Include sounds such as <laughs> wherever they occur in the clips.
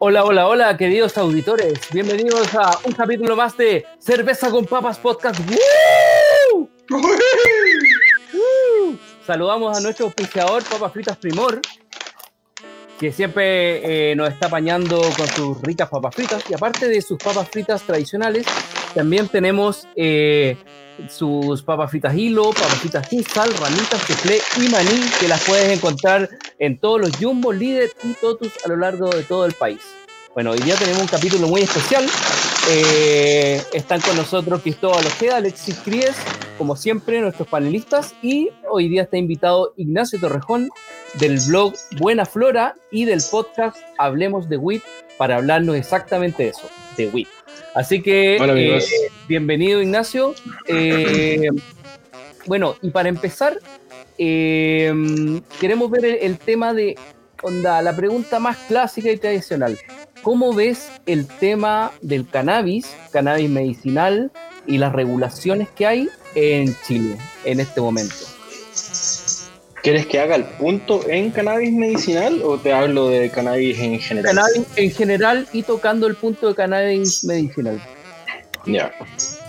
Hola, hola, hola, queridos auditores. Bienvenidos a un capítulo más de Cerveza con Papas Podcast. ¡Woo! ¡Woo! <laughs> Saludamos a nuestro auspiciador Papas Fritas Primor, que siempre eh, nos está apañando con sus ricas papas fritas. Y aparte de sus papas fritas tradicionales, también tenemos eh, sus papas fritas hilo, papas fritas sin sal, ramitas, soufflé y maní, que las puedes encontrar en todos los Jumbo, Líder y Totus a lo largo de todo el país. Bueno, hoy día tenemos un capítulo muy especial. Eh, están con nosotros Cristóbal Ojeda, Alexis Cries, como siempre, nuestros panelistas. Y hoy día está invitado Ignacio Torrejón del blog Buena Flora y del podcast Hablemos de WIT para hablarnos exactamente de eso, de WIT. Así que, Hola, eh, bienvenido Ignacio. Eh, bueno, y para empezar, eh, queremos ver el, el tema de, onda, la pregunta más clásica y tradicional. ¿Cómo ves el tema del cannabis, cannabis medicinal y las regulaciones que hay en Chile en este momento? ¿Quieres que haga el punto en cannabis medicinal o te hablo de cannabis en general? Cannabis en general y tocando el punto de cannabis medicinal. Ya.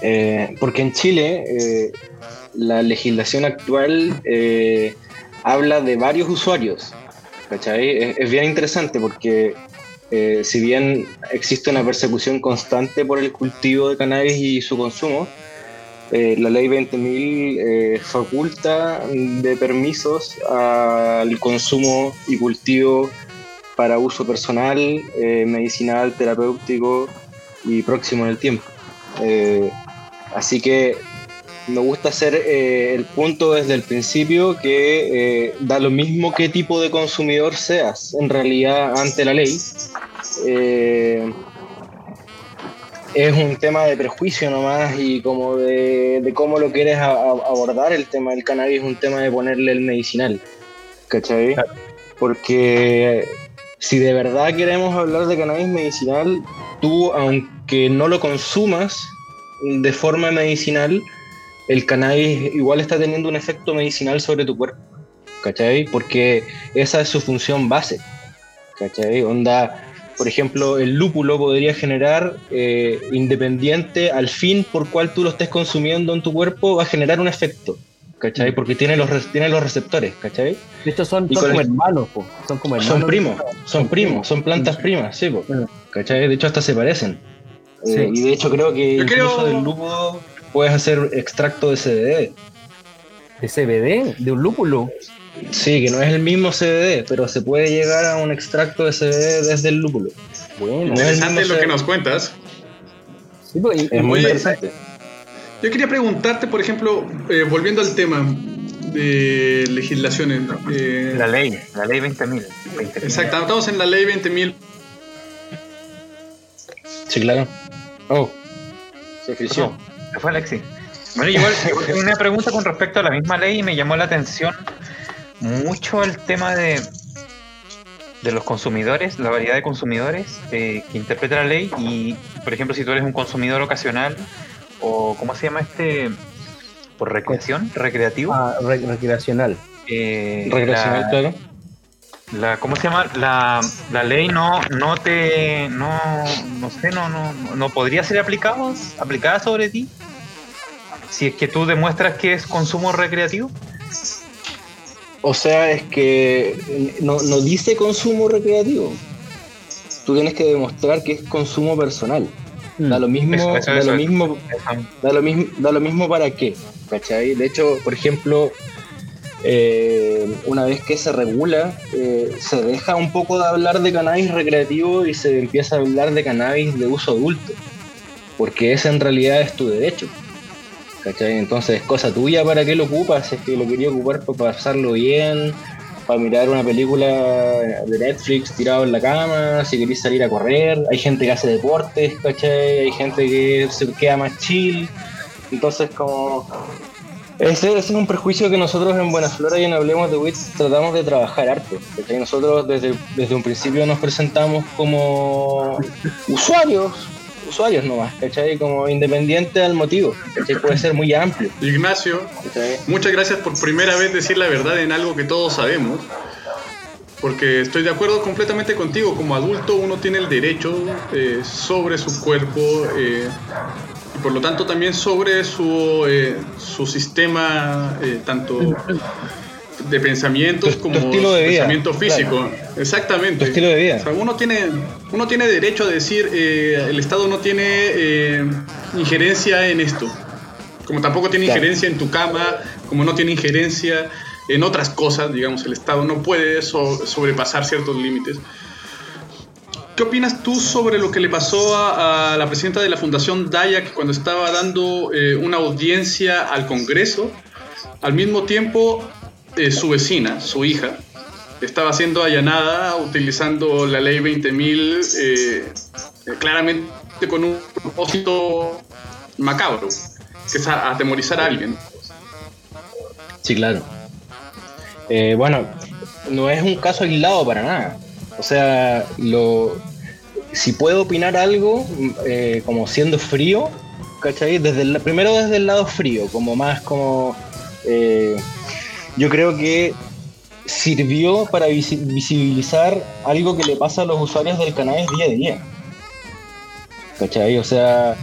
Eh, porque en Chile eh, la legislación actual eh, habla de varios usuarios. ¿Cachai? Es, es bien interesante porque eh, si bien existe una persecución constante por el cultivo de cannabis y su consumo, eh, la ley 20.000 eh, faculta de permisos al consumo y cultivo para uso personal, eh, medicinal, terapéutico y próximo en el tiempo. Así que me gusta hacer el punto desde el principio que da lo mismo qué tipo de consumidor seas en realidad ante la ley. Es un tema de prejuicio nomás y como de, de cómo lo quieres a- a- abordar el tema del cannabis, es un tema de ponerle el medicinal. ¿Cachai? Porque si de verdad queremos hablar de cannabis medicinal, tú, aunque no lo consumas de forma medicinal, el cannabis igual está teniendo un efecto medicinal sobre tu cuerpo. ¿Cachai? Porque esa es su función base. ¿Cachai? Onda, por ejemplo, el lúpulo podría generar, eh, independiente al fin por cual tú lo estés consumiendo en tu cuerpo, va a generar un efecto. ¿Cachai? Porque tiene los, re- tiene los receptores, ¿cachai? Estos son, como el- hermanos, po. son como hermanos. Son primos, son primos, son plantas primas, sí, po. Mm. ¿cachai? De hecho, hasta se parecen. Sí. Eh, y de hecho, creo que Yo incluso creo- del lúpulo puedes hacer extracto de CBD. De CBD, de un lúpulo. Sí, que no es el mismo CBD, pero se puede llegar a un extracto de CBD desde el lúpulo. Bueno, Interesante lo que nos cuentas. sí, pues, Es muy interesante. Yo quería preguntarte, por ejemplo, eh, volviendo al tema de legislaciones. eh, La ley, la ley 20.000. 20.000. Exacto, estamos en la ley 20.000. Sí, claro. Oh, se frició. Se fue Alexi. Bueno, igual, una pregunta con respecto a la misma ley y me llamó la atención mucho el tema de, de los consumidores, la variedad de consumidores eh, que interpreta la ley y, por ejemplo, si tú eres un consumidor ocasional o, ¿cómo se llama este? Por recreación, recreativo. ah, re- recreacional. eh, Regresional, la- claro. la cómo se llama la, la ley no no te no no sé no no no podría ser aplicado aplicada sobre ti si es que tú demuestras que es consumo recreativo O sea, es que no, no dice consumo recreativo. Tú tienes que demostrar que es consumo personal. Mm. Da lo mismo, Eso, eso, da eso. lo mismo, da lo mismo, da lo mismo para qué, ¿cachai? De hecho, por ejemplo, eh, una vez que se regula, eh, se deja un poco de hablar de cannabis recreativo y se empieza a hablar de cannabis de uso adulto, porque ese en realidad es tu derecho. ¿Cachai? Entonces es cosa tuya para qué lo ocupas, es que lo quería ocupar para pasarlo bien, para mirar una película de Netflix tirado en la cama, si queréis salir a correr, hay gente que hace deportes, ¿cachai? Hay gente que se queda más chill, entonces como... Ese, ese es un prejuicio que nosotros en Buena Flora y en Hablemos de WITS tratamos de trabajar harto. ¿cachai? Nosotros desde, desde un principio nos presentamos como usuarios, usuarios nomás, ¿cachai? Como independiente al motivo, ¿cachai? Puede ser muy amplio, Ignacio, ¿cachai? muchas gracias por primera vez decir la verdad en algo que todos sabemos. Porque estoy de acuerdo completamente contigo. Como adulto uno tiene el derecho eh, sobre su cuerpo eh, y por lo tanto también sobre su, eh, su sistema tanto de pensamientos Tu- tu como estilo de vida, pensamiento físico. Exactamente. Tu estilo de vida. O sea, uno tiene, uno tiene derecho a decir eh, el Estado no tiene eh, injerencia en esto. Como tampoco tiene Claro. injerencia en tu cama, como no tiene injerencia en otras cosas, digamos, el Estado no puede so- sobrepasar ciertos límites. ¿Qué opinas tú sobre lo que le pasó a, a la presidenta de la Fundación Dayak cuando estaba dando eh, una audiencia al Congreso? Al mismo tiempo, eh, su vecina, su hija, estaba siendo allanada utilizando la ley 20.000 eh, claramente con un propósito macabro, que es atemorizar a alguien. Sí, claro. Eh, bueno, no es un caso aislado para nada. O sea, lo, si puedo opinar algo, eh, como siendo frío, ¿cachai? Desde el, primero desde el lado frío, como más como... eh, yo creo que sirvió para visi- visibilizar algo que le pasa a los usuarios del canal día a día. ¿Cachai? O sea,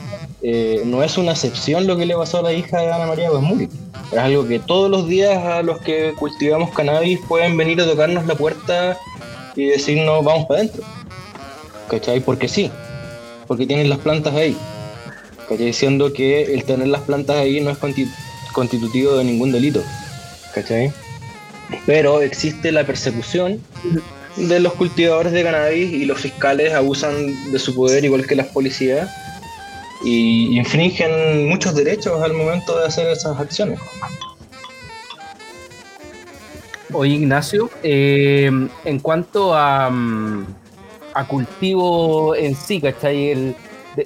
eh, no es una excepción lo que le pasó a la hija de Ana María Guasmuri. Es algo que todos los días a los que cultivamos cannabis pueden venir a tocarnos la puerta y decirnos vamos para adentro. ¿Cachai? Porque sí. Porque tienen las plantas ahí. ¿Cachai? Diciendo que el tener las plantas ahí no es consti- constitutivo de ningún delito. ¿Cachai? Pero existe la persecución de los cultivadores de cannabis y los fiscales abusan de su poder igual que las policías y infringen muchos derechos al momento de hacer esas acciones. Oye, Ignacio, eh, en cuanto a, mm, a cultivo en sí, ¿cachai? El,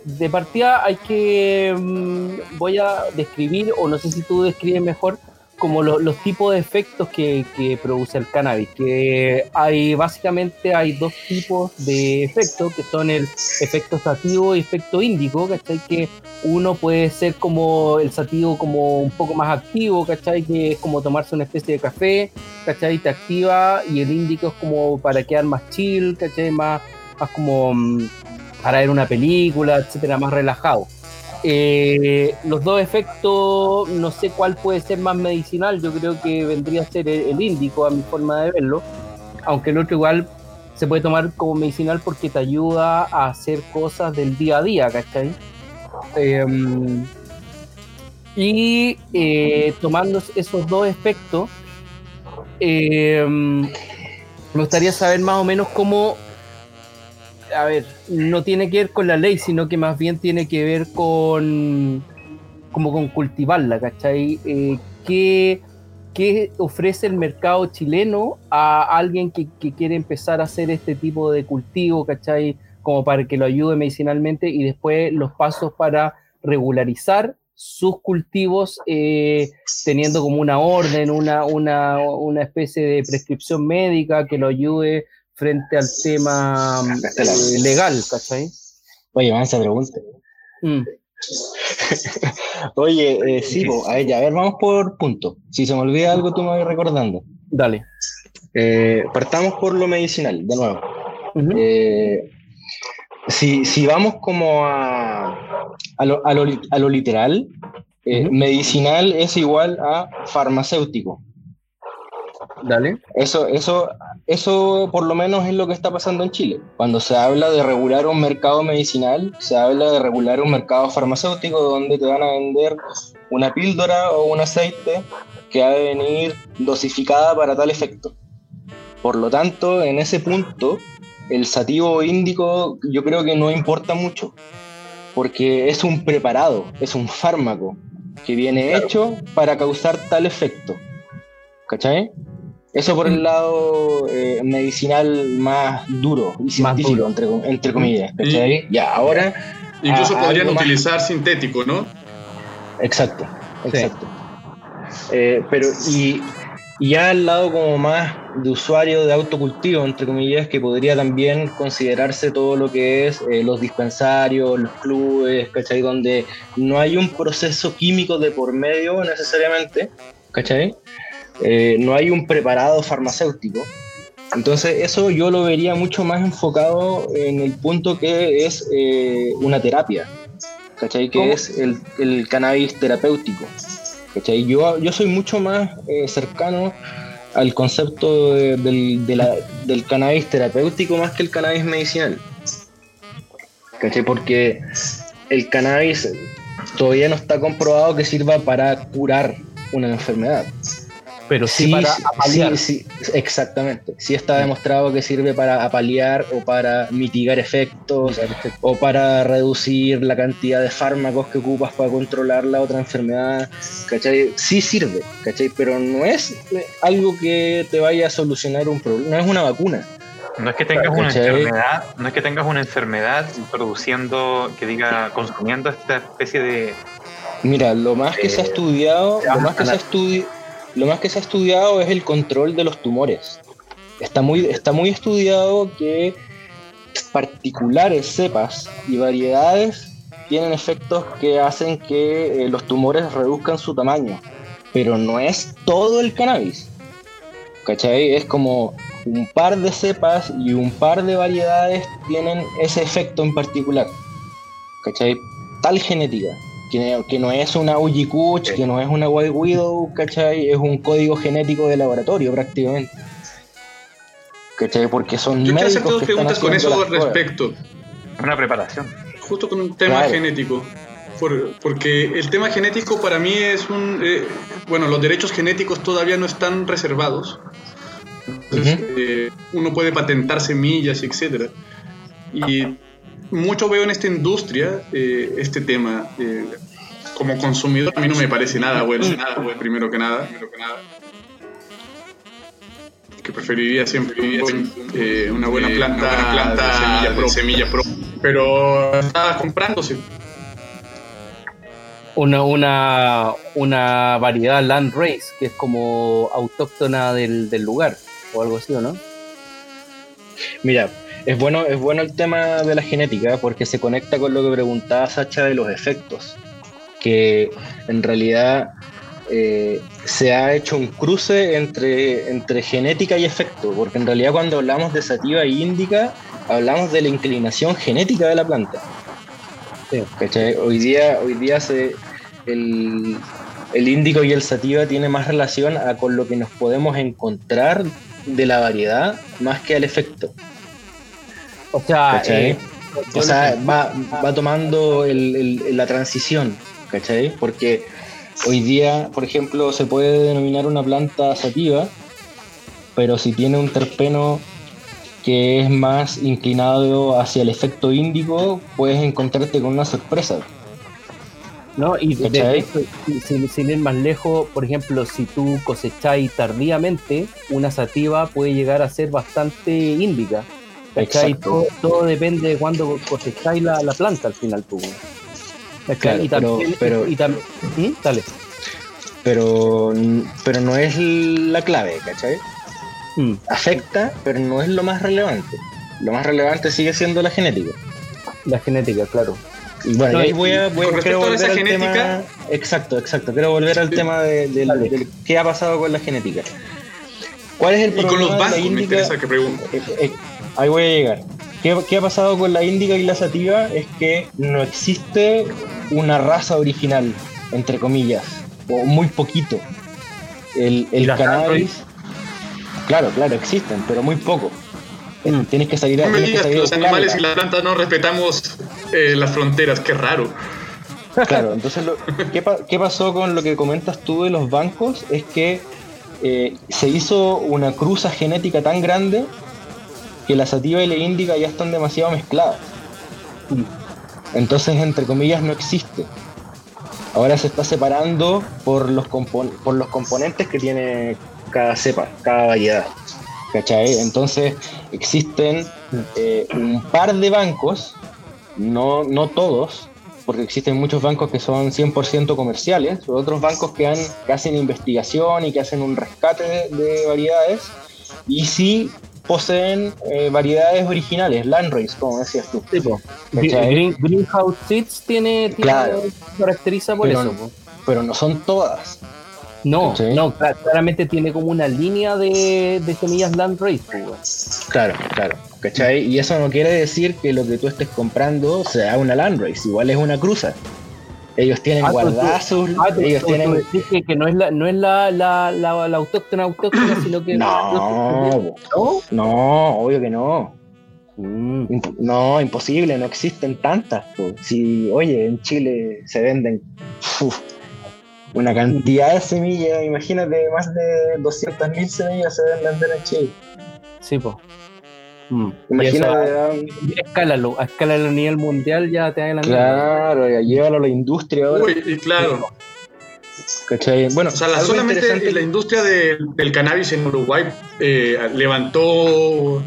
de, partida hay que, mm, voy a describir, o no sé si tú describes mejor, como lo- los tipos de efectos que, que produce el cannabis, que hay básicamente hay dos tipos de efectos, que son el efecto sativo y efecto índico, ¿cachai? Que uno puede ser como el sativo como un poco más activo, ¿cachai? Que es como tomarse una especie de café, ¿cachai? Te activa y el índico es como para quedar más chill, ¿cachai? Más, más como mm, para ver una película, etcétera, más relajado. Eh, los dos efectos, no sé cuál puede ser más medicinal, yo creo que vendría a ser el, índico a mi forma de verlo, aunque el otro igual se puede tomar como medicinal porque te ayuda a hacer cosas del día a día, ¿cachai? Em, y eh, tomando esos dos efectos, em, me gustaría saber más o menos cómo, a ver, no tiene que ver con la ley, sino que más bien tiene que ver con, como con cultivarla, ¿cachai? Eh, ¿qué, qué ofrece el mercado chileno a alguien que, quiere empezar a hacer este tipo de cultivo, ¿cachai? Como para que lo ayude medicinalmente y después los pasos para regularizar sus cultivos eh, teniendo como una orden, una, una, una especie de prescripción médica que lo ayude frente al tema eh, legal, ¿cachai? Oye, esa pregunta. Mm, <laughs> Oye, eh, sí, po, a ver, ya, a ver, vamos por punto. Si se me olvida algo, tú me vas recordando. dale. Eh, partamos por lo medicinal, de nuevo. Eh, si, si vamos como a, a, lo, a, lo, li- a lo literal, eh, medicinal es igual a farmacéutico. Dale. Eso, eso, eso por lo menos es lo que está pasando en Chile. Cuando se habla de regular un mercado medicinal, se habla de regular un mercado farmacéutico donde te van a vender una píldora o un aceite que ha de venir dosificada para tal efecto. Por lo tanto, en ese punto, el sativo índico yo creo que no importa mucho, porque es un preparado, es un fármaco que viene hecho para causar tal efecto. ¿Cachai? Eso por el lado eh, medicinal más duro y científico, duro. Entre, entre comillas. ¿cachai? Ya, ahora. Incluso a- podrían más- utilizar sintético, ¿no? Exacto, exacto. Eh, pero, y, y ya al lado como más de usuario de autocultivo, entre comillas, que podría también considerarse todo lo que es eh, los dispensarios, los clubes, ¿cachai? Donde no hay un proceso químico de por medio necesariamente, ¿cachai? Eh, no hay un preparado farmacéutico. Entonces eso yo lo vería mucho más enfocado en el punto que es eh, una terapia, ¿cachai? Que ¿Cómo? es el, el cannabis terapéutico. ¿cachai? Yo, yo soy mucho más eh, cercano al concepto de- del, de la- del cannabis terapéutico más que el cannabis medicinal. ¿Cachai? Porque el cannabis todavía no está comprobado que sirva para curar una enfermedad. Pero sí, Sí, para sí, apalear. sí, exactamente. Sí está demostrado que sirve para apalear o para mitigar efectos o para reducir la cantidad de fármacos que ocupas para controlar la otra enfermedad. ¿Cachai? Sí sirve, ¿cachai? Pero no es algo que te vaya a solucionar un problema, no es una vacuna. No es que tengas una ¿Cachai? enfermedad, no es que tengas una enfermedad produciendo, que diga, consumiendo esta especie de Mira, lo más que se ha Eh, estudiado, lo más que se ha estudi- lo más que se ha estudiado es el control de los tumores. Está muy, está muy estudiado que particulares cepas y variedades tienen efectos que hacen que eh, los tumores reduzcan su tamaño, pero no es todo el cannabis. ¿Cachai? Es como un par de cepas y un par de variedades tienen ese efecto en particular. ¿Cachai? Tal genética que, que no es una Uji Kuch, que no es una White Widow, ¿cachai? Es un código genético de laboratorio prácticamente. ¿Cachai? Porque son Yo quiero médicos hacerte dos que preguntas con eso pruebas. respecto. una preparación. Justo con un tema Claro. genético. Por- porque el tema genético para mí es un... eh, bueno, los derechos genéticos todavía no están reservados. Entonces, eh, uno puede patentar semillas, etcétera. Y mucho veo en esta industria eh, este tema. eh, como consumidor a mí no me parece nada bueno, nada bueno, primero que nada. Primero que nada. Que preferiría siempre un buen, eh, una buena planta, una buena planta de semilla pro. semilla pro. Pero está comprándose. Una, una, una variedad land race, que es como autóctona del, del lugar, o algo así, ¿o no? Mira, es bueno, es bueno el tema de la genética porque se conecta con lo que preguntaba Sacha de los efectos. Que en realidad eh, se ha hecho un cruce entre, entre genética y efecto, porque en realidad cuando hablamos de sativa e índica, hablamos de la inclinación genética de la planta. Sí. Hoy día, hoy día se, el, el índico y el sativa tiene más relación a con lo que nos podemos encontrar de la variedad más que al efecto. O sea, eh, O sea, va, va tomando el- el- la transición, ¿cachai? Porque hoy día, por ejemplo, se puede denominar una planta sativa, pero si tiene un terpeno que es más inclinado hacia el efecto índico, puedes encontrarte con una sorpresa. ¿no? Y de, hecho, si- sin, sin ir más lejos, por ejemplo, si tú cosecháis tardíamente, una sativa puede llegar a ser bastante índica. ¿Cachai? Exacto. Todo, todo depende de cuándo cosecháis la, la planta al final tú. ¿cachai? Claro, y también, pero- pero- y tam- ¿Mm? Dale. Pero, pero no es la clave, ¿cachai? Mm. Afecta, pero no es lo más relevante. Lo más relevante sigue siendo la genética. La genética, claro. Y bueno, No, y ahí voy a, voy con a- quiero respecto a volver esa al genética- tema. Exacto, exacto. Quiero volver al Sí. tema de, Dale. del- qué ha pasado con la genética. ¿Cuál es el Y con los de bancos me interesa que pregunte. Eh, eh, ahí voy a llegar. ¿Qué, qué ha pasado con la índica y la sativa? Es que no existe una raza original, entre comillas, o muy poquito. El, el cannabis, claro, claro, existen, pero muy poco. Eh, Mm. Tienes que salir a, No me tienes que digas que salir a los animales y las plantas no respetamos eh, las fronteras, qué raro. Claro, <laughs> entonces, lo- ¿qué, pa- qué pasó con lo que comentas tú de los bancos? Es que eh, se hizo una cruza genética tan grande que la sativa y la índica ya están demasiado mezcladas. Entonces, entre comillas, no existe. Ahora se está separando por los, por los componentes que tiene cada cepa, cada variedad. ¿Cachai? Entonces existen eh, un par de bancos, no, no todos, porque existen muchos bancos que son 100% comerciales, otros bancos que hacen investigación y que hacen un rescate de, de variedades, y sí poseen eh, variedades originales, landrace, como decías tú. Tipo, ¿Cachai? Green- Greenhouse Seeds tiene, tiene Claro. caracteriza por Pero eso. no. Pero no son todas. No, ¿Cachai? no, cla- claramente tiene como una línea de, de semillas Landrace. Claro, claro. ¿Cachai? Y eso no quiere decir que lo que tú estés comprando sea una landrace, igual es una cruza. Ellos tienen Ah, tú- guardadas sus. Ah, ellos tú- tienen. que, que no es la, no es la, la, la, la autóctona autóctona, sino que No, ¿No? no, obvio que no. Mm. No, imposible, no existen tantas. po. Si, oye, en Chile se venden uf, una cantidad de semillas, imagínate, más de 200.000 semillas se vender en Chile. Sí, pues. Eso, ah, escálalo, a escálalo a nivel mundial ya te da la claro, ya llévalo a la industria ahora. Uy, y claro. ¿cachai? Bueno, O sea, la- algo solamente interesante- la industria de- del cannabis en Uruguay eh, levantó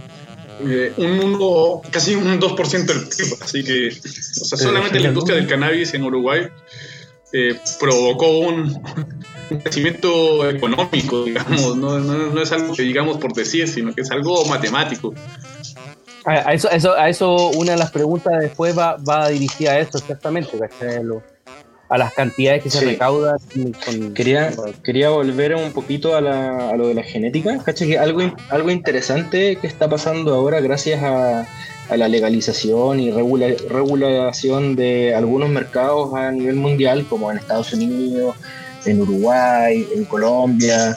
eh, un uno- casi un 2% del PIB. Así que, o sea, solamente la industria del cannabis en Uruguay eh, provocó un, un crecimiento económico, digamos. No, no- no es algo que digamos por decir, sino que es algo matemático. A, eso, eso, a eso, una de las preguntas después va, va dirigida a eso exactamente. Lo- a las cantidades que se Sí. recaudan con- Quería, quería volver un poquito a, la- a lo de la genética. ¿Cachai? Que algo, algo interesante que está pasando ahora gracias a, a la legalización y regula- regulación de algunos mercados a nivel mundial, como en Estados Unidos, en Uruguay, en Colombia,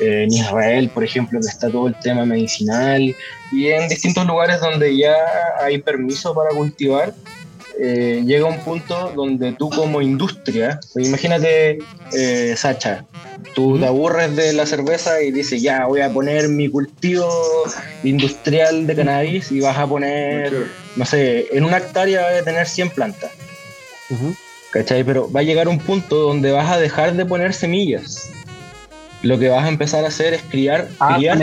en Israel, por ejemplo, que está todo el tema medicinal, y en distintos lugares donde ya hay permiso para cultivar. eh, llega un punto donde tú como industria, imagínate eh, Sacha, tú te aburres de la cerveza y dices, ya voy a poner mi cultivo industrial de cannabis y vas a poner, no sé, en una hectárea vas a tener 100 plantas. ¿cachai? Pero va a llegar un punto donde vas a dejar de poner semillas. Lo que vas a empezar a hacer es criar, Ah, criar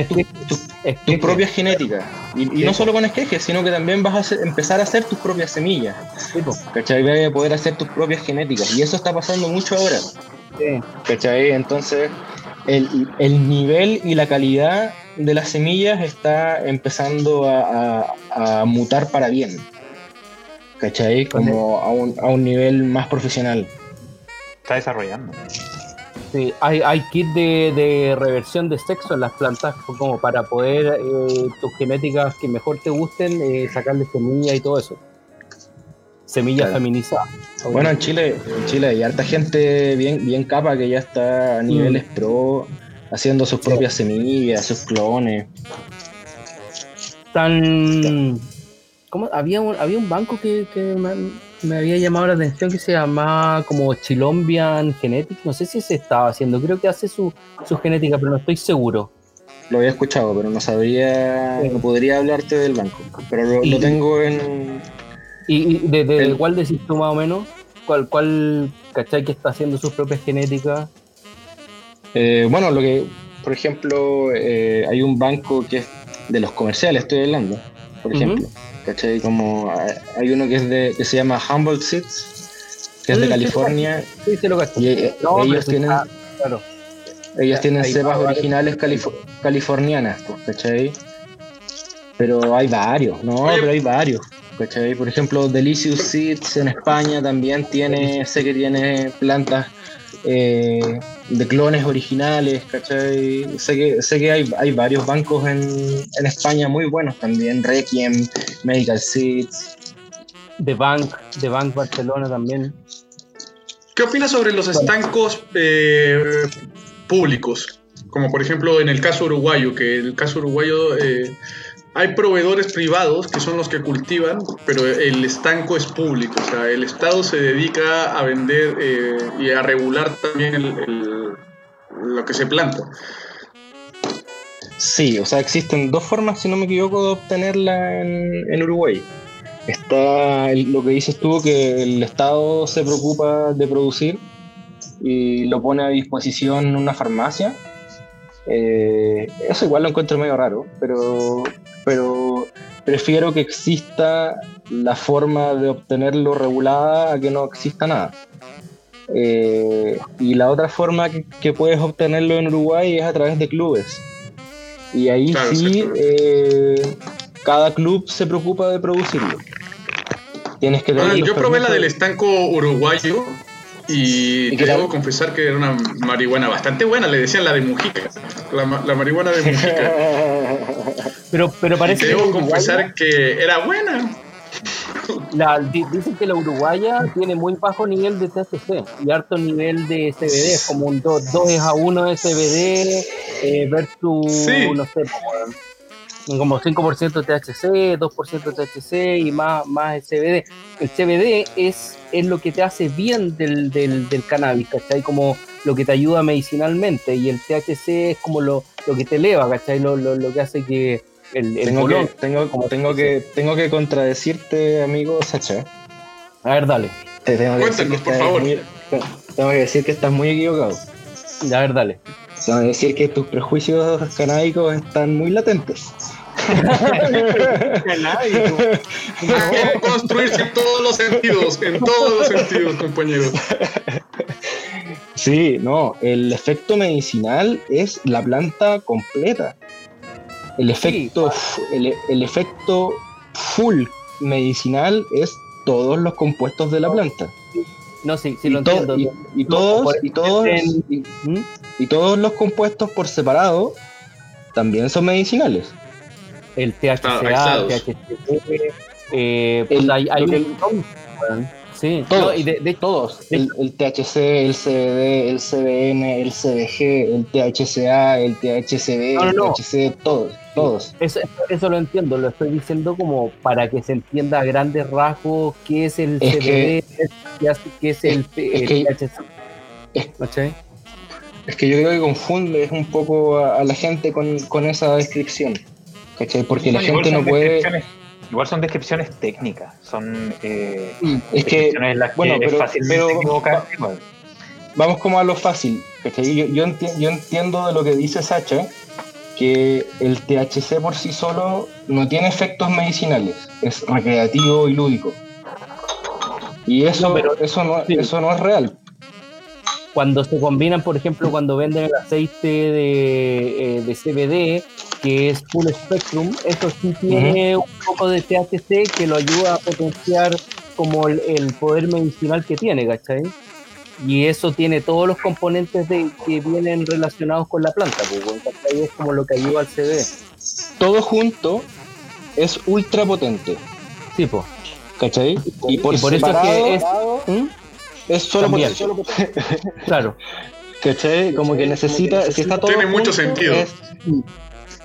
tu- propias genéticas. Y, y no solo con esquejes, sino que también vas a hacer- empezar a hacer tus propias semillas. ¿Cachai? Vas a poder hacer tus propias genéticas. Y eso está pasando mucho ahora. ¿Cachai? Entonces, el, el nivel y la calidad de las semillas está empezando a, a- a mutar para bien. ¿Cachai? Como a un, a un nivel más profesional. Está desarrollando. Sí, hay, hay kit de, de reversión de sexo en las plantas como para poder eh, tus genéticas que mejor te gusten, eh, sacarle semilla y todo eso. Semillas Claro. feminizadas. Bueno, en Chile, en Chile hay harta gente bien, bien capa que ya está a niveles pro haciendo sus propias semillas, sus clones. Tan... ¿Cómo? Había un, había un banco que, que me había llamado la atención que se llamaba como Chilombian Genetics. No sé si se estaba haciendo, creo que hace su, su genética, pero no estoy seguro. Lo había escuchado, pero no sabría, Sí. no podría hablarte del banco. Pero lo, Y- lo tengo en, ¿Y, y de, de El- cuál decís tú más o menos? ¿Cuál, cuál cachai que está haciendo sus propias genéticas? Eh, bueno, lo que, por ejemplo, eh, hay un banco que es de los comerciales, estoy hablando, por ejemplo. ¿Cachai? Como eh, hay uno que es de, que se llama Humboldt Seeds, que es de California, Sí, se lo y eh, No, ellos tienen, está- claro. ellos tienen hay cepas varios. originales califo- californianas, pues, ¿cachai? Pero hay varios, no, Oye. pero hay varios. ¿cachai? Por ejemplo, Delicious Seeds en España también tiene, sé que tiene plantas eh, de clones originales, ¿cachai? Sé que, sé que hay, hay varios bancos en, en España muy buenos también, Requiem, Medical Seeds. De Bank, de Bank Barcelona también. ¿Qué opinas sobre los estancos eh, públicos? Como por ejemplo en el caso uruguayo, que en el caso uruguayo eh, hay proveedores privados que son los que cultivan, pero el estanco es público. O sea, el Estado se dedica a vender eh, y a regular también el- lo que se planta. Sí, o sea, existen dos formas, si no me equivoco, de obtenerla en, Uruguay. Está lo que dices tú, que el Estado se preocupa de producir y lo pone a disposición una farmacia. Eh, eso igual lo encuentro medio raro, pero, pero prefiero que exista la forma de obtenerlo regulada a que no exista nada. Eh, y la otra forma que, puedes obtenerlo en Uruguay es a través de clubes. Y ahí Claro, sí, eh, cada club se preocupa de producirlo. Tienes que Ah, tener los yo probé la del estanco uruguayo y ¿Y te debo confesar que era una marihuana bastante buena, le decían la de Mujica, la, ma- la marihuana de Mujica. <laughs> Pero, pero Y parece te que debo uruguaya- confesar que era buena. la- di- dicen que la uruguaya tiene muy bajo nivel de THC y alto nivel de CBD, es como un 2 a 1 de CBD eh, versus, Sí. no sé, como, como 5% de THC, 2% de THC y más, más CBD. El CBD es, es lo que te hace bien del, del, del cannabis, ¿cachai? Como lo que te ayuda medicinalmente y el THC es como lo, lo que te eleva, ¿cachai? Lo, lo, lo que hace que el, el Tengo que, color... tengo, como tengo, que, tengo que contradecirte, amigo Sacha. A ver, dale. Te tengo que decir Cuéntanos, que por favor. muy- tengo que decir que estás muy equivocado. A ver, dale. Tengo que decir que tus prejuicios canábicos están muy latentes. Hay que construirse en todos los sentidos, en todos los sentidos, compañeros. Sí, no, el efecto medicinal es la planta completa. El efecto, el, el efecto full medicinal es todos los compuestos de la planta. No, sí, sí y, lo to- entiendo. y- todos, y, todos, en- y, ¿Mm? y todos los compuestos por separado también son medicinales. El THCA, el THC, eh, pues El- hay, weón. Sí, Todos. no, y de, de Todos, el, el THC, el CBD, el CBN, el CBG, el THCA, el THCB, No, no, el no. THC, todos, todos. eso, eso lo entiendo, lo estoy diciendo como para que se entienda a grandes rasgos qué es el Es CBD, que- qué es, el, es el que- THC. es- ¿cachai? Es que yo creo que confundes un poco a, a la gente con, con esa descripción. ¿Cachai? Porque la gente no puede. Igual son descripciones técnicas, son eh, Es que, descripciones en las que bueno, pero- es fácilmente pero- equivocarse, igual. vamos como a lo fácil. ¿cachai? Yo, yo, enti- yo entiendo de lo que dice Sacha, que el THC por sí solo no tiene efectos medicinales, es recreativo y lúdico. Y eso, No, pero- eso, no, sí. eso no es real. cuando se combinan, por ejemplo, cuando venden el aceite de, eh, de CBD, que es full spectrum, eso sí tiene un poco de THC que lo ayuda a potenciar como el, el poder medicinal que tiene, ¿cachai? Y eso tiene todos los componentes de, que vienen relacionados con la planta, bueno, ¿cachai? Es como lo que ayuda al CBD. Todo junto es ultra potente. Sí, pues. ¿Cachai? Y por, Y por eso es separado que es- ¿Mm? es solo También. potente. <laughs> Claro. ¿Cachai? Como que necesita, si está todo Tiene mucho junto, sentido. es-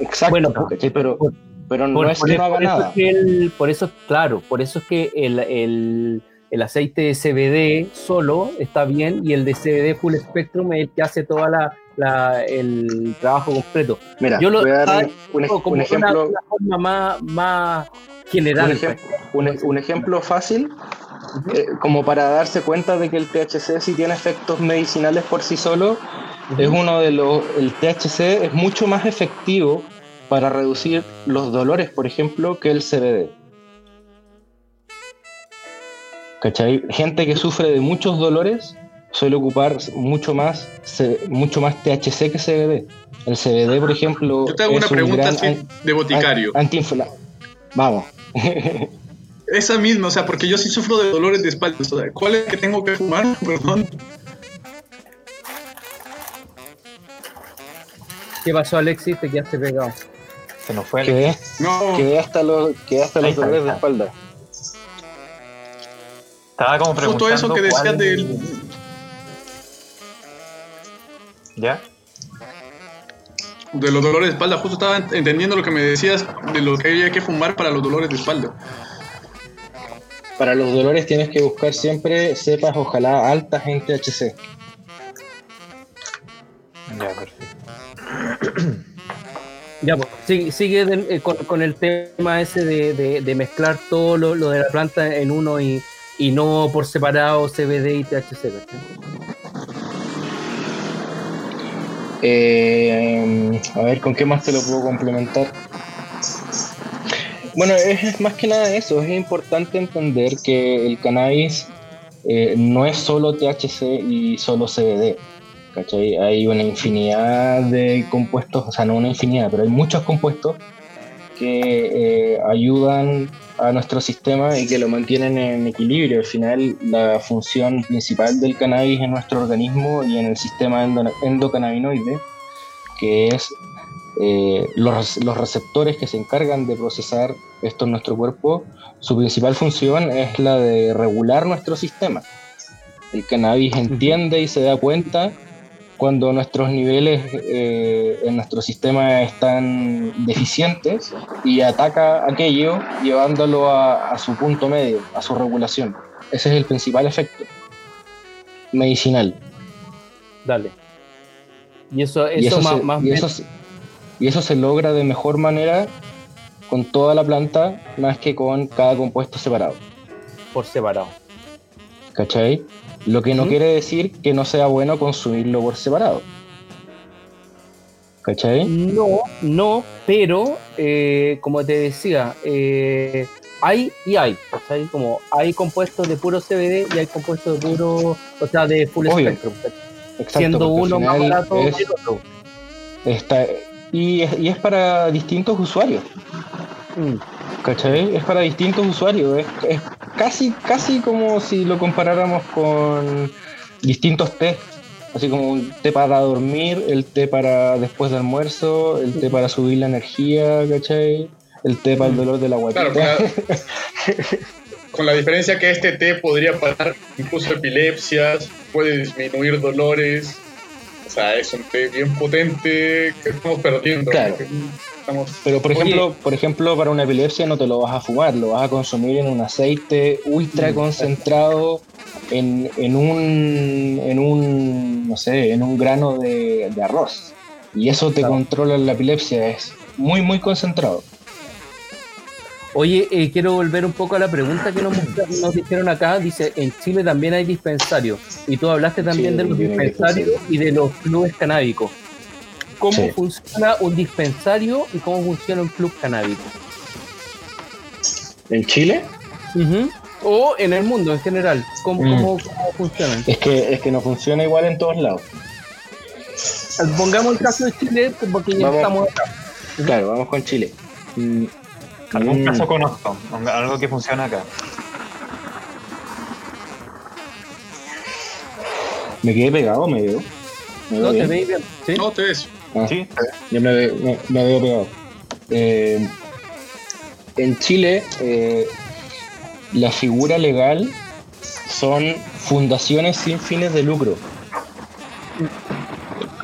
exacto, Bueno, ¿cachai? Pero, por- pero no Por, es por que eso, no haga por eso nada. es que el- por eso, claro, por eso es que el, el- el aceite de CBD solo está bien y el de CBD Full Spectrum es el que hace toda la, la- el trabajo completo. Mira, Yo lo- voy a dar un, un una, ejemplo, una forma más, más general. un e- un ejemplo fácil, eh, como para darse cuenta de que el THC sí tiene efectos medicinales por sí solo, es uno de los, el THC es mucho más efectivo para reducir los dolores, por ejemplo, que el CBD. ¿Cachai? Gente que sufre de muchos dolores suele ocupar mucho más, mucho más THC que CBD. El CBD, por ejemplo, Yo te hago es una un pregunta gran de boticario. an- antiinfla- Vamos. Esa misma, o sea, porque yo sí sufro de dolores de espalda. o sea, ¿Cuál es que tengo que fumar? <laughs> Perdón. ¿Qué pasó, Alexis? Te quedaste pegado. Se nos fue el- Quedé, No, quedé hasta los, quedé hasta los está, dolores de espalda. Estaba como preguntando. justo eso que decías del. ¿Ya? De los dolores de espalda, justo estaba ent- entendiendo lo que me decías de lo que había que fumar para los dolores de espalda. Para los dolores tienes que buscar siempre cepas, ojalá altas en THC. Ya, perfecto. <clears throat> Ya, pues, sigue, sigue de- eh, con, con el tema ese de, de- de mezclar todo lo, lo de la planta en uno y, y no por separado CBD y THC. ¿cachai? Eh, a ver, ¿con qué más te lo puedo complementar? Bueno, es, más que nada eso. Es importante entender que el cannabis eh, no es solo THC y solo CBD. ¿cachai? Hay una infinidad de compuestos, o sea, no una infinidad, pero hay muchos compuestos que eh, ayudan a nuestro sistema y que lo mantienen en equilibrio. Al final, la función principal del cannabis en nuestro organismo y en el sistema endo- endocannabinoide, que es eh, los, los receptores que se encargan de procesar esto en nuestro cuerpo, su principal función es la de regular nuestro sistema. El cannabis entiende y se da cuenta cuando nuestros niveles eh, en nuestro sistema están deficientes y ataca aquello llevándolo a, a su punto medio, a su regulación. Ese es el principal efecto medicinal. Dale. Y eso, y, eso, eso más, se, más y eso se- y eso se logra de mejor manera con toda la planta más que con cada compuesto separado. por separado. ¿Cachai? Lo que no quiere decir que no sea bueno consumirlo por separado. ¿Cachai? No, no, pero eh, como te decía, eh, hay y hay, ¿cachai? Como hay compuestos de puro CBD y hay compuestos de puro, o sea, de full Obvio. spectrum, Exacto, siendo uno más barato es- que el otro. está- y, es, y es para distintos usuarios. Mm, ¿Cachai? Es para distintos usuarios. Es, es casi, casi como si lo comparáramos con distintos té. Así como un té para dormir, el té para después de almuerzo, el té para subir la energía, ¿cachai? El té para el dolor de la guatita. Claro, con la, <laughs> con la diferencia que este té podría parar incluso epilepsias, puede disminuir dolores. O sea, es un té bien potente que estamos perdiendo. Claro. Estamos- Pero por Oye. ejemplo, por ejemplo, para una epilepsia no te lo vas a fumar, lo vas a consumir en un aceite ultra concentrado, en, en un, en un, no sé, en un grano de, de arroz. Y eso te Claro. controla la epilepsia, es muy, muy concentrado. Oye, eh, quiero volver un poco a la pregunta que nos, <laughs> nos dijeron acá. Dice, en Chile también hay dispensarios. Y tú hablaste también de los dispensarios y de los clubes canábicos. ¿Cómo Sí. funciona un dispensario y cómo funciona un club canábico? ¿En Chile? O en el mundo en general. ¿Cómo, Mm. cómo, cómo funcionan? Es que, es que no funciona igual en todos lados. Pongamos el caso de Chile porque ya Vamos. estamos acá. Claro, vamos con Chile. Mm, Algún mm, caso conozco, algo que funciona acá. ¿Me quedé pegado? ¿Me veo? ¿Me veo ¿No te bien? veis bien? ¿Sí? No, te ves. Ah. Sí, me, ve- me- me veo pegado. Eh, en Chile, eh, la figura legal son fundaciones sin fines de lucro.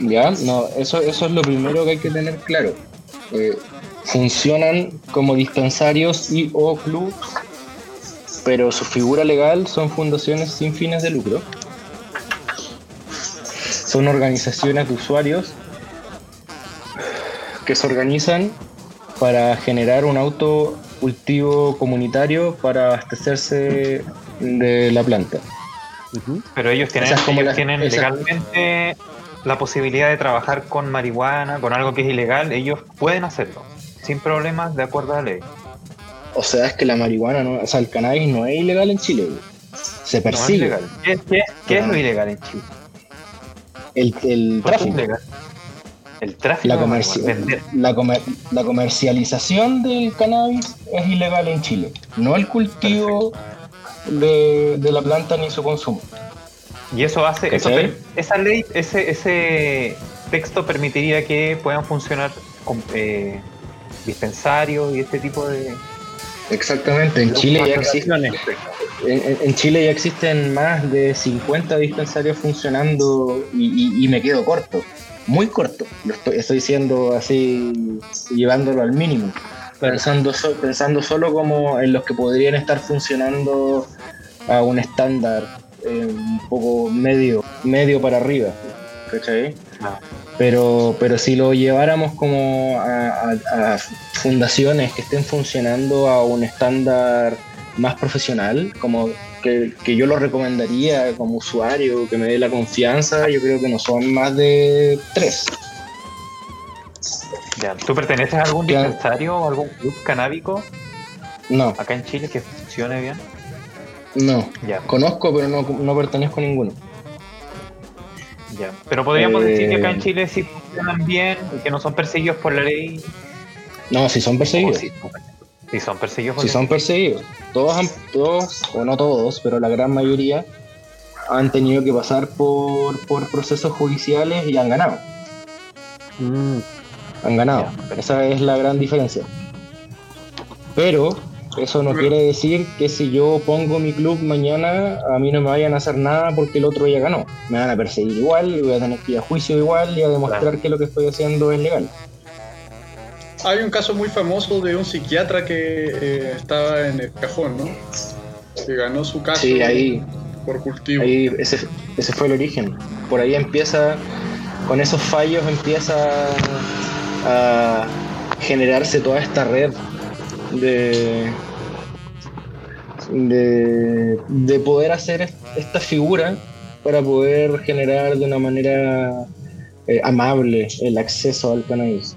¿Ya? No, eso, eso es lo primero que hay que tener claro. Eh, funcionan como dispensarios y o clubs, pero su figura legal son fundaciones sin fines de lucro. Son organizaciones de usuarios que se organizan para generar un autocultivo comunitario para abastecerse de la planta. pero ellos tienen, Esa es como ellos la- tienen legalmente la posibilidad de trabajar con marihuana, con algo que es ilegal, ellos pueden hacerlo, sin problemas, de acuerdo a la ley. O sea, es que la marihuana, no, o sea, el cannabis no es ilegal en Chile. Se No es persigue. ¿Qué, qué- qué es lo ilegal en Chile? el, el ¿Por qué es tráfico, ilegal? El tráfico la, comerci- la, comer- la comercialización del cannabis es ilegal en Chile, no el cultivo de, de la planta ni su consumo. Y eso hace, eso esa ley, ese, ese texto permitiría que puedan funcionar con, eh, dispensarios y este tipo de... Exactamente, en Chile ya existen En, en- en Chile ya existen más de 50 dispensarios funcionando y, y- y me quedo corto, muy corto. Lo estoy, estoy diciendo así, llevándolo al mínimo. Pensando, so- pensando solo como en los que podrían estar funcionando a un estándar eh, un poco medio, medio para arriba. ¿Cachai? Ah. Pero, pero si lo lleváramos como a, a- a fundaciones que estén funcionando a un estándar más profesional, como que, que yo lo recomendaría como usuario, que me dé la confianza, yo creo que no son más de tres. Ya, ¿Tú perteneces a algún dispensario o algún club canábico No, acá en Chile que funcione bien? no. Ya, Conozco, pero no, no pertenezco a ninguno. ya. Pero podríamos Eh, decir que acá en Chile sí funcionan bien y que no son perseguidos por la ley. No, si son perseguidos. Sí, sí son perseguidos Si son perseguidos. Todos, han- todos, o no todos, pero la gran mayoría han tenido que pasar por, por procesos judiciales y han ganado. Mm, Han ganado. Esa es la gran diferencia. Pero eso no quiere decir que si yo pongo mi club mañana, a mí no me vayan a hacer nada porque el otro ya ganó. Me van a perseguir igual, y voy a tener que ir a juicio igual y a demostrar Claro. que lo que estoy haciendo es legal. Hay un caso muy famoso de un psiquiatra que eh, estaba en el cajón, ¿no? Que ganó su caso Sí, ahí, por cultivo. ahí ese, ese fue el origen. Por ahí empieza, con esos fallos empieza a generarse toda esta red de, de, de poder hacer est- esta figura para poder generar de una manera eh, amable el acceso al cannabis.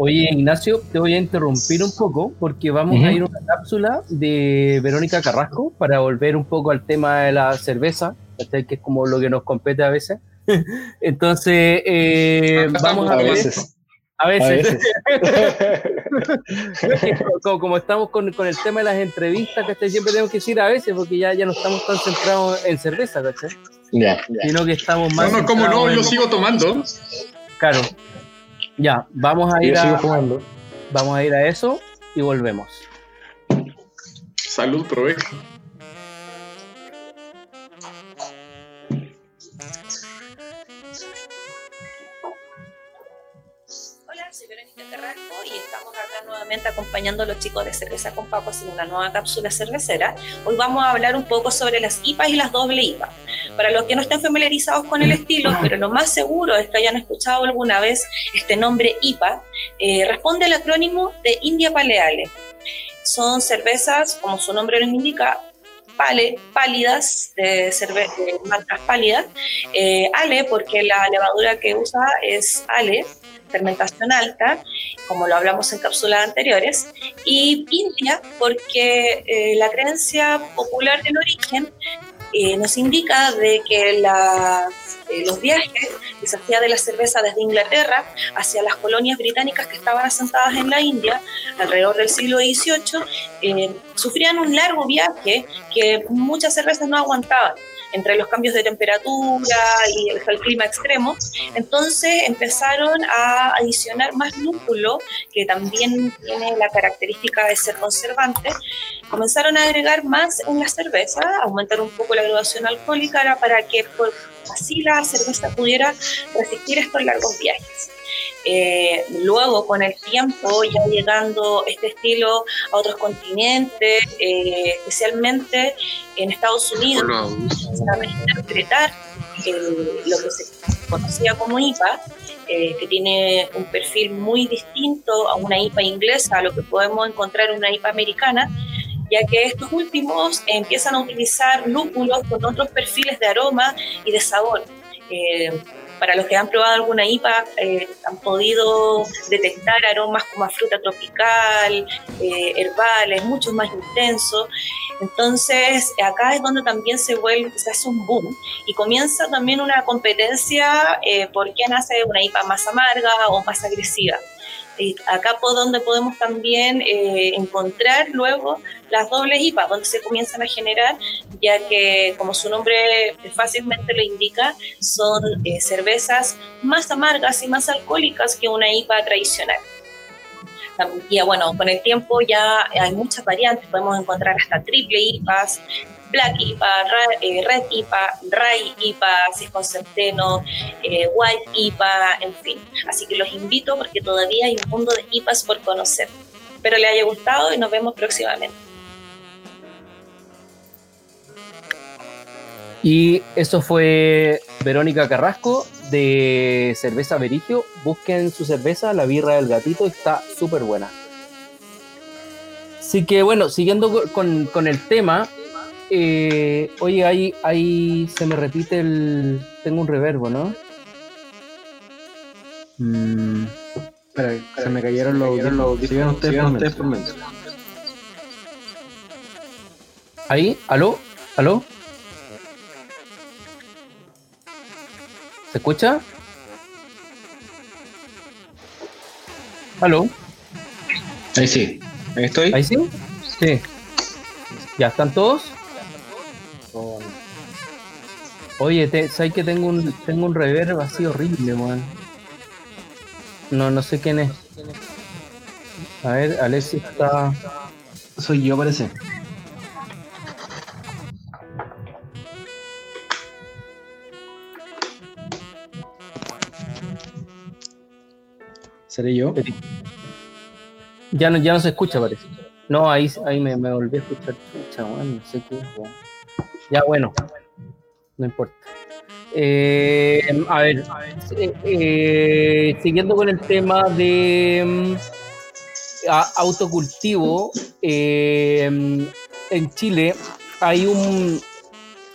Oye, Ignacio, te voy a interrumpir un poco porque vamos Ujú. a ir a una cápsula de Verónica Carrasco para volver un poco al tema de la cerveza, que es como lo que nos compete a veces. <laughs> Entonces, eh, vamos a A ver eso. veces. A A veces. <laughs> veces. como, como estamos con, con el tema de las entrevistas, ¿cachai? Siempre tenemos que decir a veces porque ya, ya no estamos tan centrados en cerveza, ¿cachai? ya, ya. Sino que estamos más. No, no, como no, centrados yo en- sigo tomando. Claro. Ya, vamos a Yo ir sigo a, jugando. vamos a ir a eso y volvemos. Salud, provecho. Carrasco y estamos acá nuevamente acompañando a los chicos de Cerveza con Papas en una nueva cápsula cervecera. Hoy vamos a hablar un poco sobre las IPAs y las doble IPA. Para los que no estén familiarizados con el estilo, pero lo más seguro es que hayan escuchado alguna vez este nombre IPA, eh, responde al acrónimo de India Paleale. Son cervezas, como su nombre lo indica, pale, pálidas, de, de marcas pálidas. Eh, ale, porque la levadura que usa es ale, fermentación alta, como lo hablamos en cápsulas anteriores, y India, porque eh, la creencia popular del origen eh, nos indica de que eh, los viajes que se hacía de la cerveza desde Inglaterra hacia las colonias británicas que estaban asentadas en la India alrededor del siglo XVIII sufrían un largo viaje que muchas cervezas no aguantaban entre los cambios de temperatura y el, clima extremo. Entonces empezaron a adicionar más lúpulo, que también tiene la característica de ser conservante. Comenzaron a agregar más en la cerveza, aumentar un poco la graduación alcohólica para que por- así la cerveza pudiera resistir estos largos viajes. Eh, luego, con el tiempo, ya llegando este estilo a otros continentes, eh, especialmente en Estados Unidos, a reinterpretar el- lo que se conocía como IPA, eh, que tiene un perfil muy distinto a una IPA inglesa, a lo que podemos encontrar en una IPA americana, ya que estos últimos empiezan a utilizar lúpulos con otros perfiles de aroma y de sabor. Eh, para los que han probado alguna IPA, eh, han podido detectar aromas como fruta tropical, eh, herbales, mucho más intensos. Entonces, acá es donde también se vuelve, se hace un boom y comienza también una competencia eh, por quién hace una IPA más amarga o más agresiva. Y acá por donde podemos también eh, encontrar luego las dobles IPA, donde se comienzan a generar, ya que como su nombre fácilmente lo indica, son eh, cervezas más amargas y más alcohólicas que una IPA tradicional. Y bueno, con el tiempo ya hay muchas variantes, podemos encontrar hasta triple IPAs, Black IPA, Ra- eh, Red IPA, Rye IPA, si es con centeno, eh, White IPA, en fin. Así que los invito porque todavía hay un mundo de IPAs por conocer. Espero les haya gustado y nos vemos próximamente. Y eso fue Verónica Carrasco de Cerveza Verigio. Busquen su cerveza, la birra del gatito, está súper buena. Así que bueno, siguiendo co- con, con el tema, eh, oye, ahí, ahí se me repite el. Tengo un reverbo, ¿no? Mm, Espera, se me cayeron los audífonos. Sigan ustedes por menos. ahí, ¿aló? ¿Aló? ¿Se escucha? ¿Aló? Ahí sí. Ahí estoy. ¿Ahí sí? Sí. ¿Ya están todos? Oye, te, ¿sabes que tengo un, tengo un reverb así horrible, man? No, no sé quién es. A ver, Alexis está... Soy yo, parece. ¿Seré yo? Ya no, ya no se escucha, parece. No, ahí, ahí me, me volví a escuchar. Chucha, no sé qué es, weón. Ya, bueno. No importa. Eh, a ver, eh, siguiendo con el tema de mm, autocultivo, eh, en Chile hay un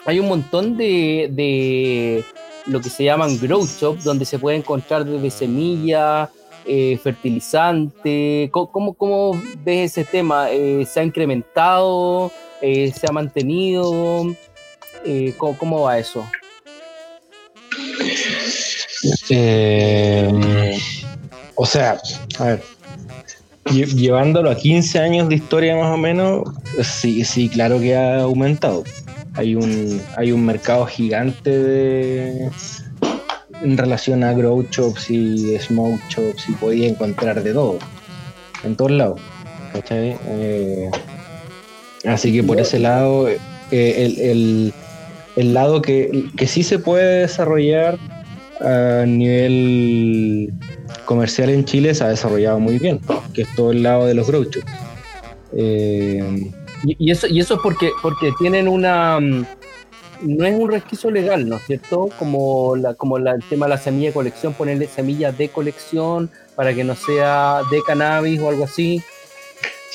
hay un montón de, de lo que se llaman grow shops donde se puede encontrar desde semillas, eh, fertilizante. ¿Cómo, cómo, cómo ves ese tema? Eh, ¿Se ha incrementado? Eh, ¿Se ha mantenido? Eh, ¿cómo, cómo va eso? Eh, o sea, a ver, lle- llevándolo a 15 años de historia más o menos, sí, sí, claro que ha aumentado. Hay un, hay un mercado gigante de, en relación a grow shops y smoke shops y podía encontrar de todo, en todos lados. Eh, así que por ese lado, eh, el, el- el lado que, que sí se puede desarrollar a nivel comercial en Chile se ha desarrollado muy bien, que es todo el lado de los grow shops. Eh, Y, y eso, y eso es porque, porque tienen una. mm, No es un resquicio legal, ¿no es cierto? Como, la, como la- el tema de la semilla de colección, ponerle semillas de colección para que no sea de cannabis o algo así.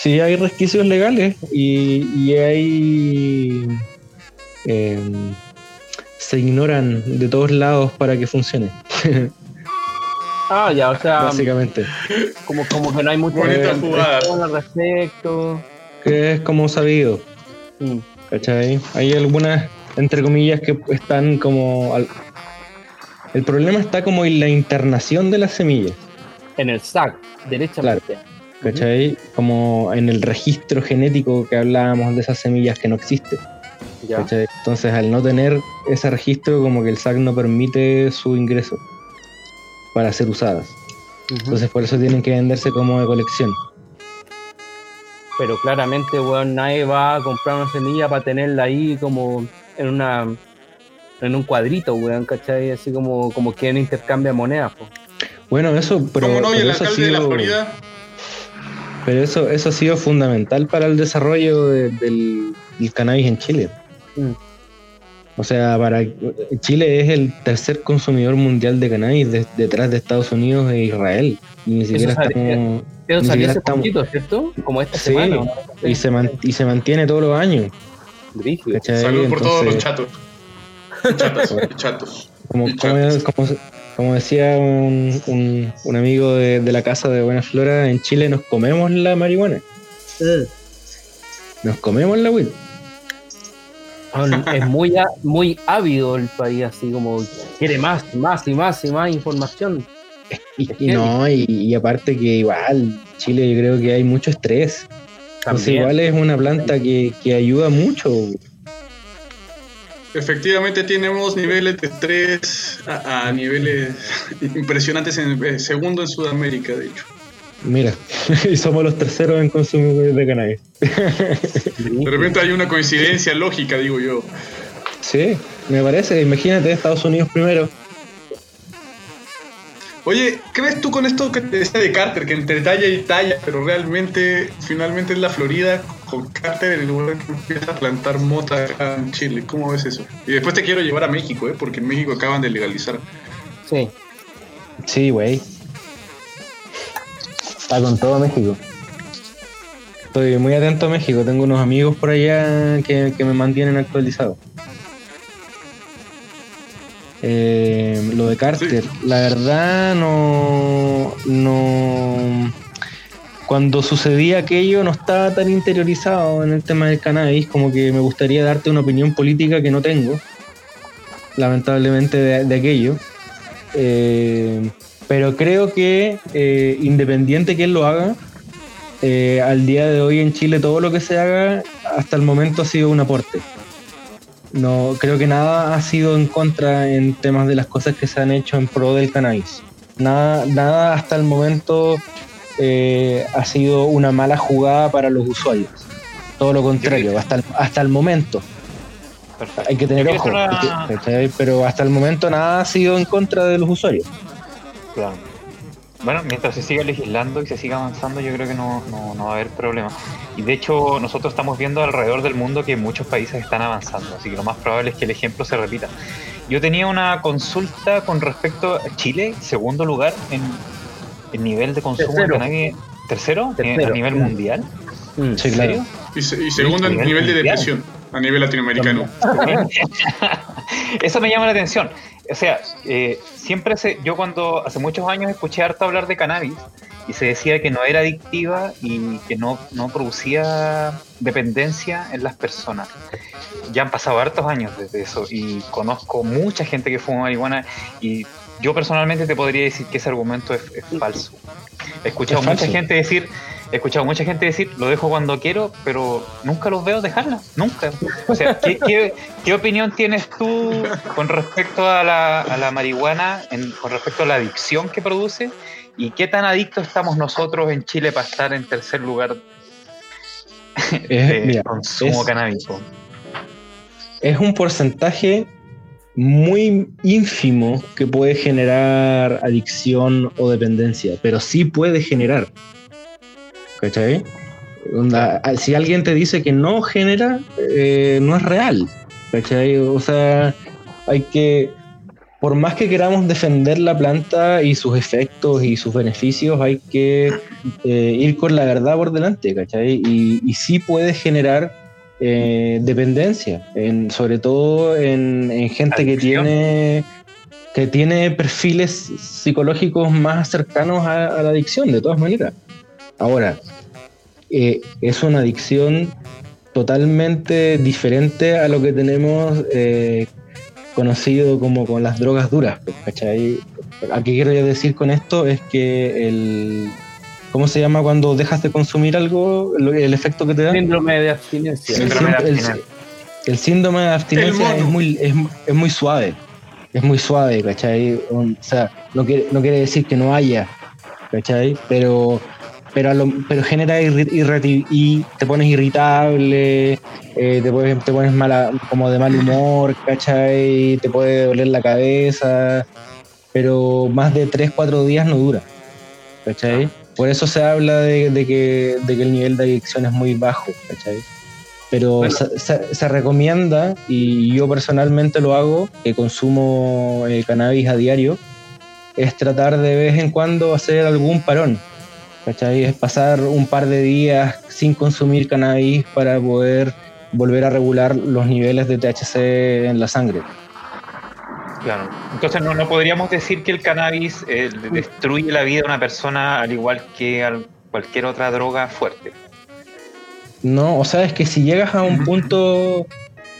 Sí hay resquicios legales y, y hay... eh, se ignoran de todos lados para que funcione, <laughs> Ah, ya, o sea, básicamente. como, como que no hay mucha información al respecto. Que es como sabido. Mm. ¿Cachai? Hay algunas, entre comillas, que están como... al- El problema está como en la internación de las semillas. En el SAC, derechamente. ¿Cachai? Como en el registro genético que hablábamos de esas semillas que no existe. Ya. Entonces, al no tener ese registro, como que el SAC no permite su ingreso para ser usadas. Entonces, por eso tienen que venderse como de colección. Pero claramente, weón, nadie va a comprar una semilla para tenerla ahí como en una en un cuadrito, weón, ¿cachai? Así como, como quien intercambia monedas, po. Bueno, eso, pero, ¿Cómo no? Y el de la sido, Florida. Pero eso, eso ha sido fundamental para el desarrollo de- del, del cannabis en Chile. Mm. O sea, para Chile es el tercer consumidor mundial de cannabis de- detrás de Estados Unidos e Israel. Y ni siquiera sale- estamos, Eso Ni salió siquiera hace estamos- poquito, ¿cierto? Como esta Sí, y se, man- y se mantiene todos los años. Salud por todos los chatos. Chatas, chatos. Como, chatos. como- como decía un, un- un amigo de, de la casa de Buena Flora, en Chile nos comemos la marihuana. Nos comemos la weed. Es muy, muy ávido el país, así como quiere más, más y más y más información. Y, no, y, y aparte que igual, Chile yo creo que hay mucho estrés. Entonces También. igual es una planta que, que ayuda mucho. Efectivamente tenemos niveles de estrés a, a niveles impresionantes en eh, segundo en Sudamérica, de hecho. Mira, <laughs> y somos los terceros en consumir de cannabis. De repente hay una coincidencia lógica, digo yo. Sí, me parece. Imagínate Estados Unidos primero. Oye, ¿qué ves tú con esto que te decía de Carter? Que entre talla y talla, pero realmente, finalmente es la Florida con Carter en el lugar que empieza a plantar mota acá en Chile. ¿Cómo ves eso? Y después te quiero llevar a México, ¿eh? Porque en México acaban de legalizar. Sí. Sí, güey. Está con todo México. estoy muy atento a México. Tengo unos amigos por allá que, que me mantienen actualizado. Eh, lo de Carter, la verdad no, no. Cuando sucedía aquello no estaba tan interiorizado en el tema del cannabis, como que me gustaría darte una opinión política que no tengo, lamentablemente de, aquello. Eh, pero creo que eh, independiente que él lo haga, eh, al día de hoy en Chile todo lo que se haga hasta el momento ha sido un aporte. No, creo que nada ha sido en contra en temas de las cosas que se han hecho en pro del cannabis. Nada, nada hasta el momento eh, ha sido una mala jugada para los usuarios. Todo lo contrario, hasta el, hasta el momento. Perfecto. Hay que tener ojo, pero hasta el momento nada ha sido en contra de los usuarios. Claro. Bueno, mientras se siga legislando y se siga avanzando, yo creo que no, no, no va a haber problema. Y de hecho, nosotros estamos viendo alrededor del mundo que muchos países están avanzando, así que lo más probable es que el ejemplo se repita. Yo tenía una consulta con respecto a Chile, segundo lugar en, en nivel de consumo Tercero. de cannabis. ¿Tercero? Tercero. a nivel Mm. mundial. Mm. Sí, ¿En claro. serio? Y, se- y segundo en Nivel nivel de depresión a nivel latinoamericano. Eso me llama la atención. O sea, eh, siempre se, yo cuando hace muchos años escuché harto hablar de cannabis y se decía que no era adictiva y que no, no producía dependencia en las personas. Ya han pasado hartos años desde eso y conozco mucha gente que fuma marihuana y yo personalmente te podría decir que ese argumento es, es falso. He escuchado Es mucha falso. gente decir, he escuchado mucha gente decir, lo dejo cuando quiero, pero nunca los veo dejarla, nunca. O sea, ¿qué, qué, qué opinión tienes tú con respecto a la, a la marihuana, en- con respecto a la adicción que produce? ¿Y qué tan adictos estamos nosotros en Chile para estar en tercer lugar Es- de mira, consumo es- canábico? es un porcentaje muy ínfimo que puede generar adicción o dependencia, pero sí puede generar. ¿Cachai? Onda, si alguien te dice que no genera, eh, no es real. ¿Cachai? O sea, hay que, por más que queramos defender la planta y sus efectos y sus beneficios, hay que eh, ir con la verdad por delante, ¿cachai? Y, y sí puede generar eh, dependencia, en, sobre todo en, en gente que tiene que tiene perfiles psicológicos más cercanos a, a la adicción, de todas maneras. Ahora, eh, es una adicción totalmente diferente a lo que tenemos eh, conocido como con las drogas duras, ¿cachai? ¿A qué quiero decir con esto? Es que el... ¿Cómo se llama cuando dejas de consumir algo? El efecto que te da. Síndrome de abstinencia. El, Síndrome de el- abstinencia. el síndrome de abstinencia El es muy, es, es muy suave. Es muy suave, ¿cachai? O sea, no quiere, no quiere decir que no haya, ¿cachai? Pero, pero, a lo- pero genera irri- y te pones irritable, eh, te, pones, te pones mala, como de mal humor, ¿cachai? Te puede doler la cabeza, pero más de 3, 4 días no dura, ¿cachai? Por eso se habla de, de que, de que el nivel de adicción es muy bajo, ¿cachai? Pero Bueno. se, se- se recomienda, y yo personalmente lo hago, que consumo eh, cannabis a diario, es tratar de vez en cuando hacer algún parón. ¿cachai? Es pasar un par de días sin consumir cannabis para poder volver a regular los niveles de THC en la sangre. Claro. Entonces no, no podríamos decir que el cannabis eh, destruye la vida de una persona al igual que al- cualquier otra droga fuerte. No, o sea, es que si llegas a un punto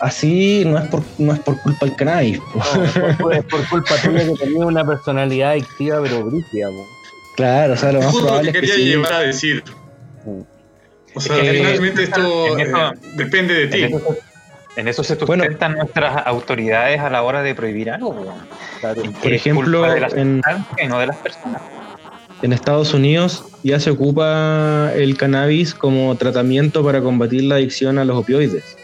así, no es por, no es por culpa del cannabis. po. No, es por, es por culpa <laughs> tuya que tenía una personalidad adictiva, pero brígida. Claro, o sea, lo más Justo probable que es que quería sí. llevar a decir. O sea, Es que- finalmente esto eh, depende de ti. En eso se Bueno. sustentan nuestras autoridades a la hora de prohibir algo. Claro. Por ejemplo, de en- sustancia y no de las personas. En Estados Unidos ya se ocupa el cannabis como tratamiento para combatir la adicción a los opioides.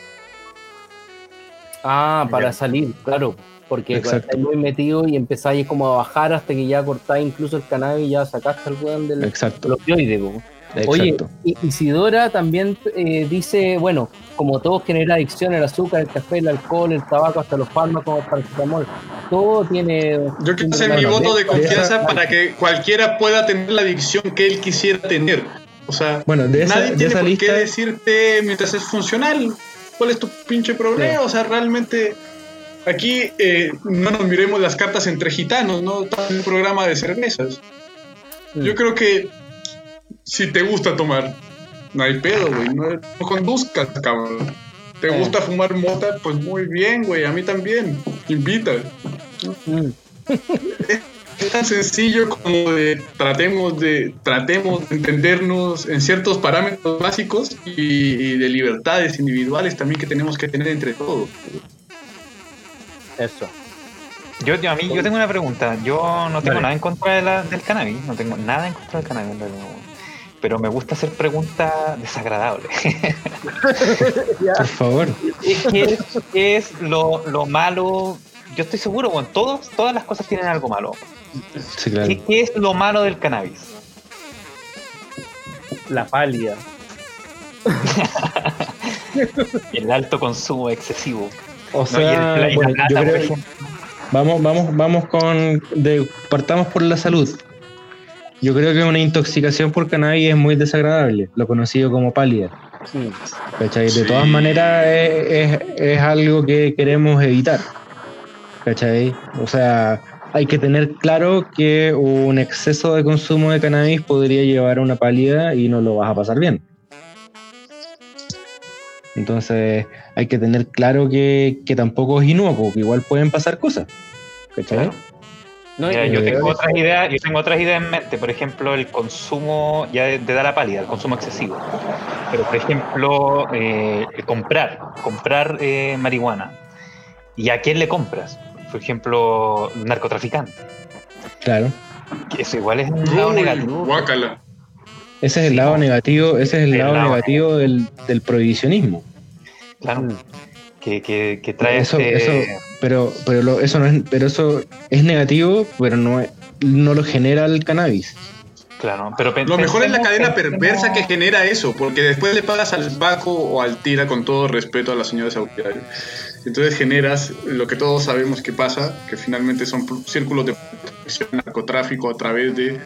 Ah, para Ya. salir, claro. Porque estáis muy metido y empezáis como a bajar hasta que ya cortáis incluso el cannabis y ya sacaste el weón del Exacto. del opioide, po. Oye, exacto. I- Isidora también eh, dice, bueno, como todo genera adicción, el azúcar, el café, el alcohol, el tabaco, hasta los fármacos, el paracetamol, todo tiene... Yo quiero hacer mi voto de confianza para que cualquiera pueda tener la adicción que él quisiera tener. O sea, Bueno, de esa- nadie de tiene esa por lista- qué decirte mientras es funcional cuál es tu pinche problema. O sea, realmente aquí eh, no nos miremos las cartas entre gitanos, ¿no? Estamos en un programa de cervezas. Yo creo que si te gusta tomar, no hay pedo, güey. No, no conduzcas, cabrón. ¿Te Eh. gusta fumar mota? Pues muy bien, güey. A mí también. Invita. Mm. Es tan sencillo como de tratemos de tratemos de entendernos en ciertos parámetros básicos y, y de libertades individuales también que tenemos que tener entre todos. Eso. Yo, yo- a mí, yo tengo una pregunta. Yo no tengo nada en contra de la- del cannabis. No tengo nada en contra del cannabis. Pero me gusta hacer preguntas desagradables. <laughs> Por favor. ¿Qué es, qué es lo, lo malo? Yo estoy seguro, bueno, todos, todas las cosas tienen algo malo. Sí, claro. ¿Qué, qué es lo malo del cannabis? La pálida. <laughs> El alto consumo excesivo. O ¿no? Y el sea, la bueno, plata, yo por creo, ejemplo. vamos, vamos, vamos con, de, partamos por la salud. Yo creo que una intoxicación por cannabis es muy desagradable, lo conocido como pálida. ¿cachai? De Sí. todas maneras es, es- es algo que queremos evitar. ¿cachai? O sea, hay que tener claro que un exceso de consumo de cannabis podría llevar a una pálida y no lo vas a pasar bien. Entonces hay que tener claro que, que tampoco es inocuo, que igual pueden pasar cosas. ¿cachai? Claro. No, Mira, y- yo tengo otras ideas, yo tengo otras ideas en mente, por ejemplo, el consumo, ya de, de dar la pálida, el consumo excesivo. Pero, por ejemplo, eh, el comprar, comprar eh, marihuana. ¿Y a quién le compras? Por ejemplo, un narcotraficante. Claro. Eso igual es un lado Uy, negativo. guácala. Ese es el Sí, lado negativo, ese es el El lado lado negativo del, del prohibicionismo. Claro, Mm. que, que, que trae Eso, este- eso, pero, pero lo- eso no es, pero eso es negativo, pero no, es- no lo genera el cannabis. Claro, pero Lo mejor es la cadena perversa que genera eso, porque después le pagas al Paco o al Tira con todo respeto a las señoras autoridades. Entonces generas lo que todos sabemos que pasa, que finalmente son círculos de protección, narcotráfico a través de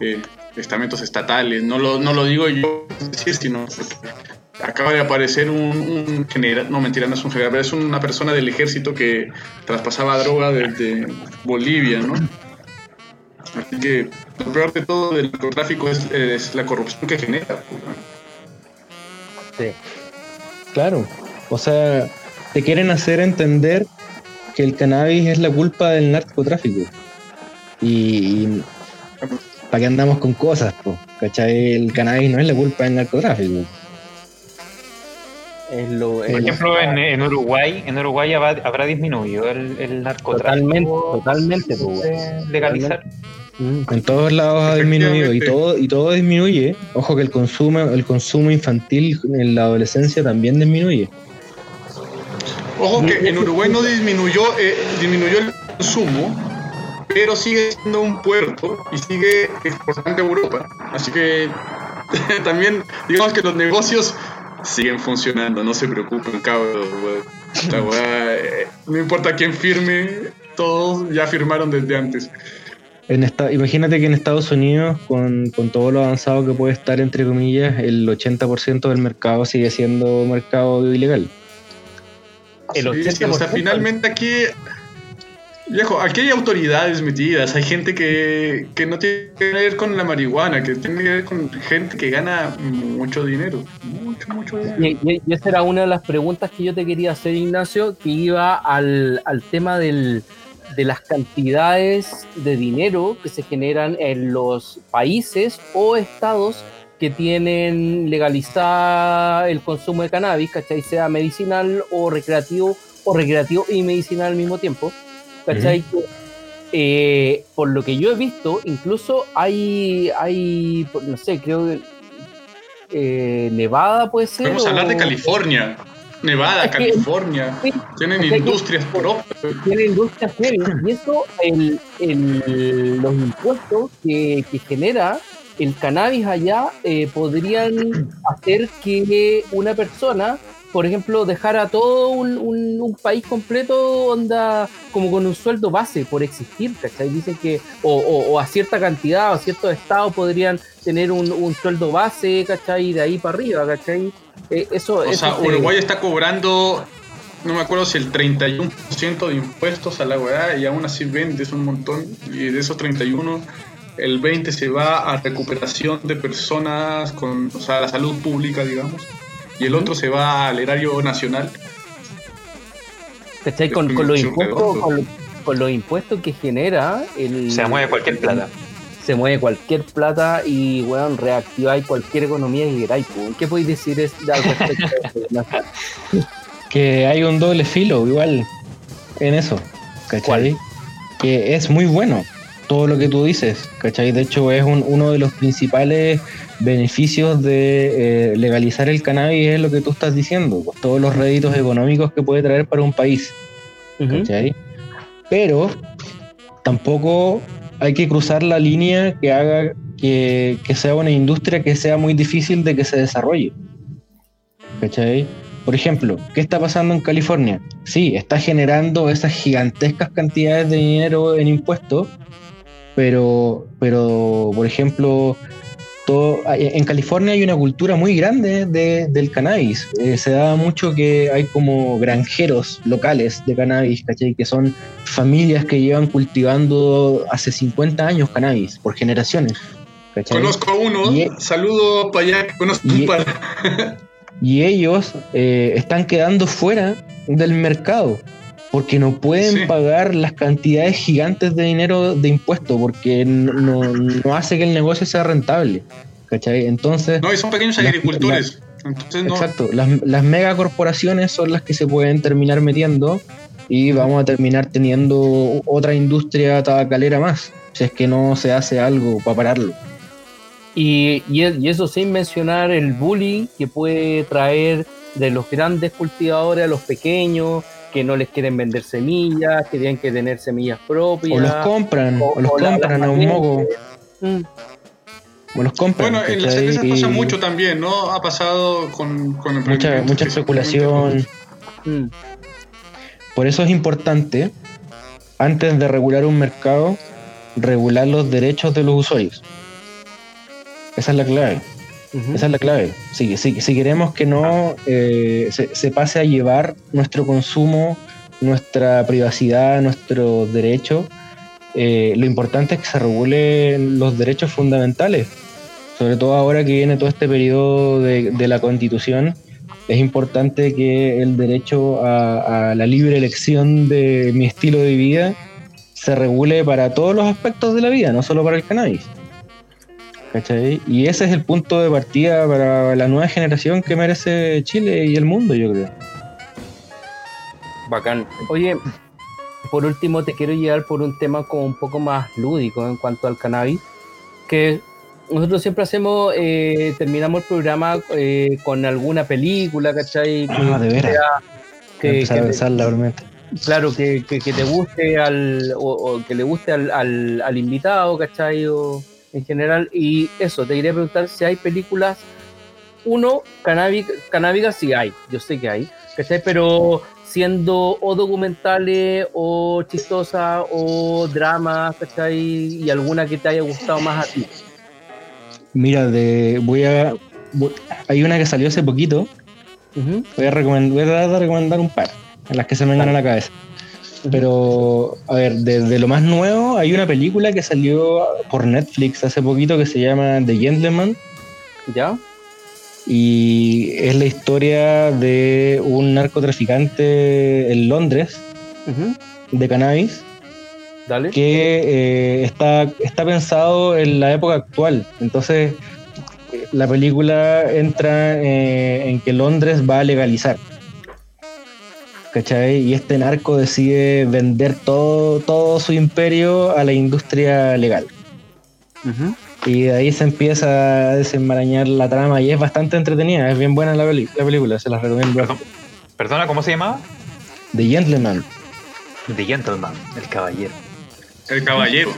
eh, estamentos estatales. No lo, no lo digo yo, decir, sino porque acaba de aparecer un, general, no mentira, no es un general, pero es una persona del ejército que traspasaba droga desde Bolivia, ¿no? Así que lo peor de todo del narcotráfico es, la corrupción que genera. Sí. Claro. O sea, te quieren hacer entender que el cannabis es la culpa del narcotráfico. Y, ¿para qué andamos con cosas? Po? ¿Cachai? El cannabis no es la culpa del narcotráfico. Es lo, Por ejemplo, en, en Uruguay, en Uruguay habrá, habrá disminuido el, el narcotráfico. Totalmente, totalmente, pues, legalizar. Mm. En todos lados ha disminuido y todo, y todo disminuye. Ojo que el consumo, el consumo infantil en la adolescencia también disminuye. Ojo que en Uruguay no disminuyó, eh, disminuyó el consumo, pero sigue siendo un puerto y sigue exportando a Europa. Así que <laughs> también, digamos que los negocios siguen funcionando, no se preocupen, cabros. weón. La weá, eh, no importa quién firme, todos ya firmaron desde antes. En esta, imagínate que en Estados Unidos, con, con todo lo avanzado que puede estar, entre comillas, el 80% del mercado sigue siendo mercado ilegal. El Sí, sí, o sea, 80%. finalmente aquí, viejo, aquí hay autoridades metidas, hay gente que, que no tiene que ver con la marihuana, que tiene que ver con gente que gana mucho dinero, mucho, mucho dinero. Y, esa era una de las preguntas que yo te quería hacer, Ignacio, que iba al, al tema del, de las cantidades de dinero que se generan en los países o estados que tienen legalizada el consumo de cannabis, ¿cachai? Sea medicinal o recreativo, o recreativo y medicinal al mismo tiempo, ¿cachai? Que, eh, por lo que yo he visto, incluso hay, hay no sé, creo que eh, Nevada puede ser. Podemos hablar de California, Nevada, Es que- California, Sí, tienen sea que- industrias propias. tiene industrias heavy, y eso, el, el- los impuestos que, que genera el cannabis allá eh, podrían hacer que una persona por ejemplo, dejar a todo un, un- un país completo onda como con un sueldo base por existir, ¿cachai? Dicen que, o, o- o a cierta cantidad, o ciertos estados podrían tener un, un sueldo base, ¿cachai? Y de ahí para arriba, ¿cachai? Eh, eso, O eso sea, se- Uruguay está cobrando, no me acuerdo si el 31% de impuestos a la weá y aún así vendes un montón. Y de esos 31, el 20 se va a recuperación de personas con, o sea, la salud pública, digamos. Y el otro se va al erario nacional. ¿cachai? Con, los impuestos, redondo. con, lo- con los impuestos que genera el, Se mueve cualquier plata. se mueve cualquier plata y weón, reactiváis cualquier economía que queráis. po. ¿Qué podéis decir es, al respecto de <laughs> eso? que hay un doble filo igual en eso, ¿cachai? Que es muy bueno todo lo que tú dices, ¿cachai? De hecho es un- uno de los principales beneficios de eh, legalizar el cannabis es lo que tú estás diciendo, pues, todos los réditos económicos que puede traer para un país. ¿cachai? Pero tampoco hay que cruzar la línea que haga que, que sea una industria que sea muy difícil de que se desarrolle. ¿Cachai? Por ejemplo, ¿qué está pasando en California? Sí, está generando esas gigantescas cantidades de dinero en impuestos, pero, pero por ejemplo, todo, en California hay una cultura muy grande de- del cannabis. Eh, se da mucho que hay como granjeros locales de cannabis, ¿cachai? Que son familias que llevan cultivando hace 50 años cannabis, por generaciones. ¿cachai? Conozco a uno, Y- saludo para allá, conozco y- un par. y ellos eh, están quedando fuera del mercado porque no pueden Sí. pagar las cantidades gigantes de dinero de impuestos porque no, no- no hace que el negocio sea rentable. ¿cachai? Entonces, No, y son pequeños agricultores. Entonces no. exacto, las, las megacorporaciones son las que se pueden terminar metiendo y vamos a terminar teniendo otra industria tabacalera más, si es que no se hace algo para pararlo. Y, y, y eso sin mencionar el bullying que puede traer de los grandes cultivadores a los pequeños, que no les quieren vender semillas, que tienen que tener semillas propias. O los compran, o, los o compran a un moco, Mm. o los compran. Bueno, en las cervezas pasa Y- mucho también, ¿no? Ha pasado con, con mucha, mucha especulación. Mm. Por eso es importante, antes de regular un mercado, regular los derechos de los usuarios. Esa es la clave. Esa es la clave. Si, si- si queremos que no eh, se, se pase a llevar nuestro consumo, nuestra privacidad, nuestros derechos, eh, lo importante es que se regulen los derechos fundamentales. Sobre todo ahora que viene todo este periodo de, la constitución, es importante que el derecho a la libre elección de mi estilo de vida se regule para todos los aspectos de la vida, no solo para el cannabis. ¿Cachai? Y ese es el punto de partida para la nueva generación que merece Chile y el mundo, yo creo. Bacán. Oye, por último te quiero llevar por un tema como un poco más lúdico en cuanto al cannabis, que nosotros siempre hacemos, eh, terminamos el programa eh, con alguna película, ¿cachai? Que Ah, de veras. sea- que- que a te- pensarla, realmente. claro, que, que- que te guste al, o, o que le guste al, al- al invitado, ¿cachai? O en general. Y eso, te quería preguntar si hay películas, uno, canábica, canábicas sí hay, yo sé que hay, ¿cachai? Pero siendo o documentales, o chistosas, o dramas, ¿cachai? Y alguna que te haya gustado más a ti. Mira, de, voy a. voy- hay una que salió hace poquito. Voy a, recomend- voy a recomendar un par, en las que se me vengan a la cabeza. Pero, a ver, de, de lo más nuevo, hay una película que salió por Netflix hace poquito que se llama The Gentleman. ¿Ya? Y es la historia de un narcotraficante en Londres de cannabis Dale. que eh, está, está pensado en la época actual. Entonces, la película entra eh, en que Londres va a legalizar. ¿Cachai? Y este narco decide vender todo, todo su imperio a la industria legal. Y de ahí se empieza a desenmarañar la trama y es bastante entretenida, es bien buena la, película, se las recomiendo. Perdón. Perdona, ¿cómo se llamaba? The Gentleman. The Gentleman, el caballero. El caballero.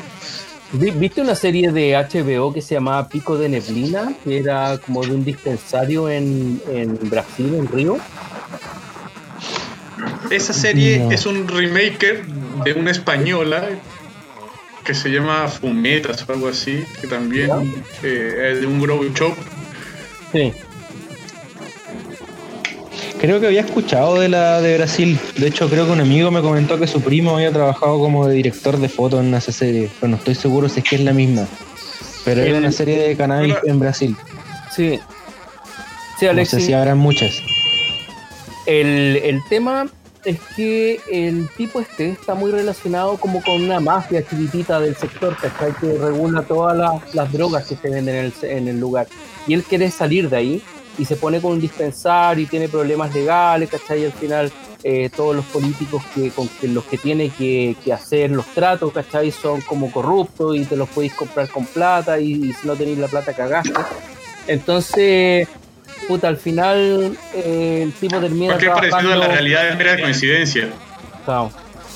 Vi- ¿Viste una serie de HBO que se llamaba Pico de Neblina? Que era como de un dispensario en, en Brasil, en Río. Esa serie No. es un remaker de una española que se llama Fumetas o algo así, que también eh, es de un grow shop. Sí. Creo que había escuchado de la de Brasil. De hecho, creo que un amigo me comentó que su primo había trabajado como de director de foto en esa serie, pero no estoy seguro si es que es la misma. Pero era una serie de cannabis en Brasil. Sí. Sí, No Alexis. sé si habrán muchas. El, el tema es que el tipo este está muy relacionado como con una mafia chiquitita del sector, ¿cachai? Que regula todas las, las drogas que se venden en el, en el lugar. Y él quiere salir de ahí y se pone con un dispensario y tiene problemas legales, ¿cachai? Y al final eh, todos los políticos que, con que los que tiene que, que hacer los tratos, ¿cachai? Son como corruptos y te los podéis comprar con plata y, y si no tenéis la plata cagaste. Entonces, puta, al final eh, el tipo termina Cualquier parecido a la trabajando- realidad es mera coincidencia. Claro.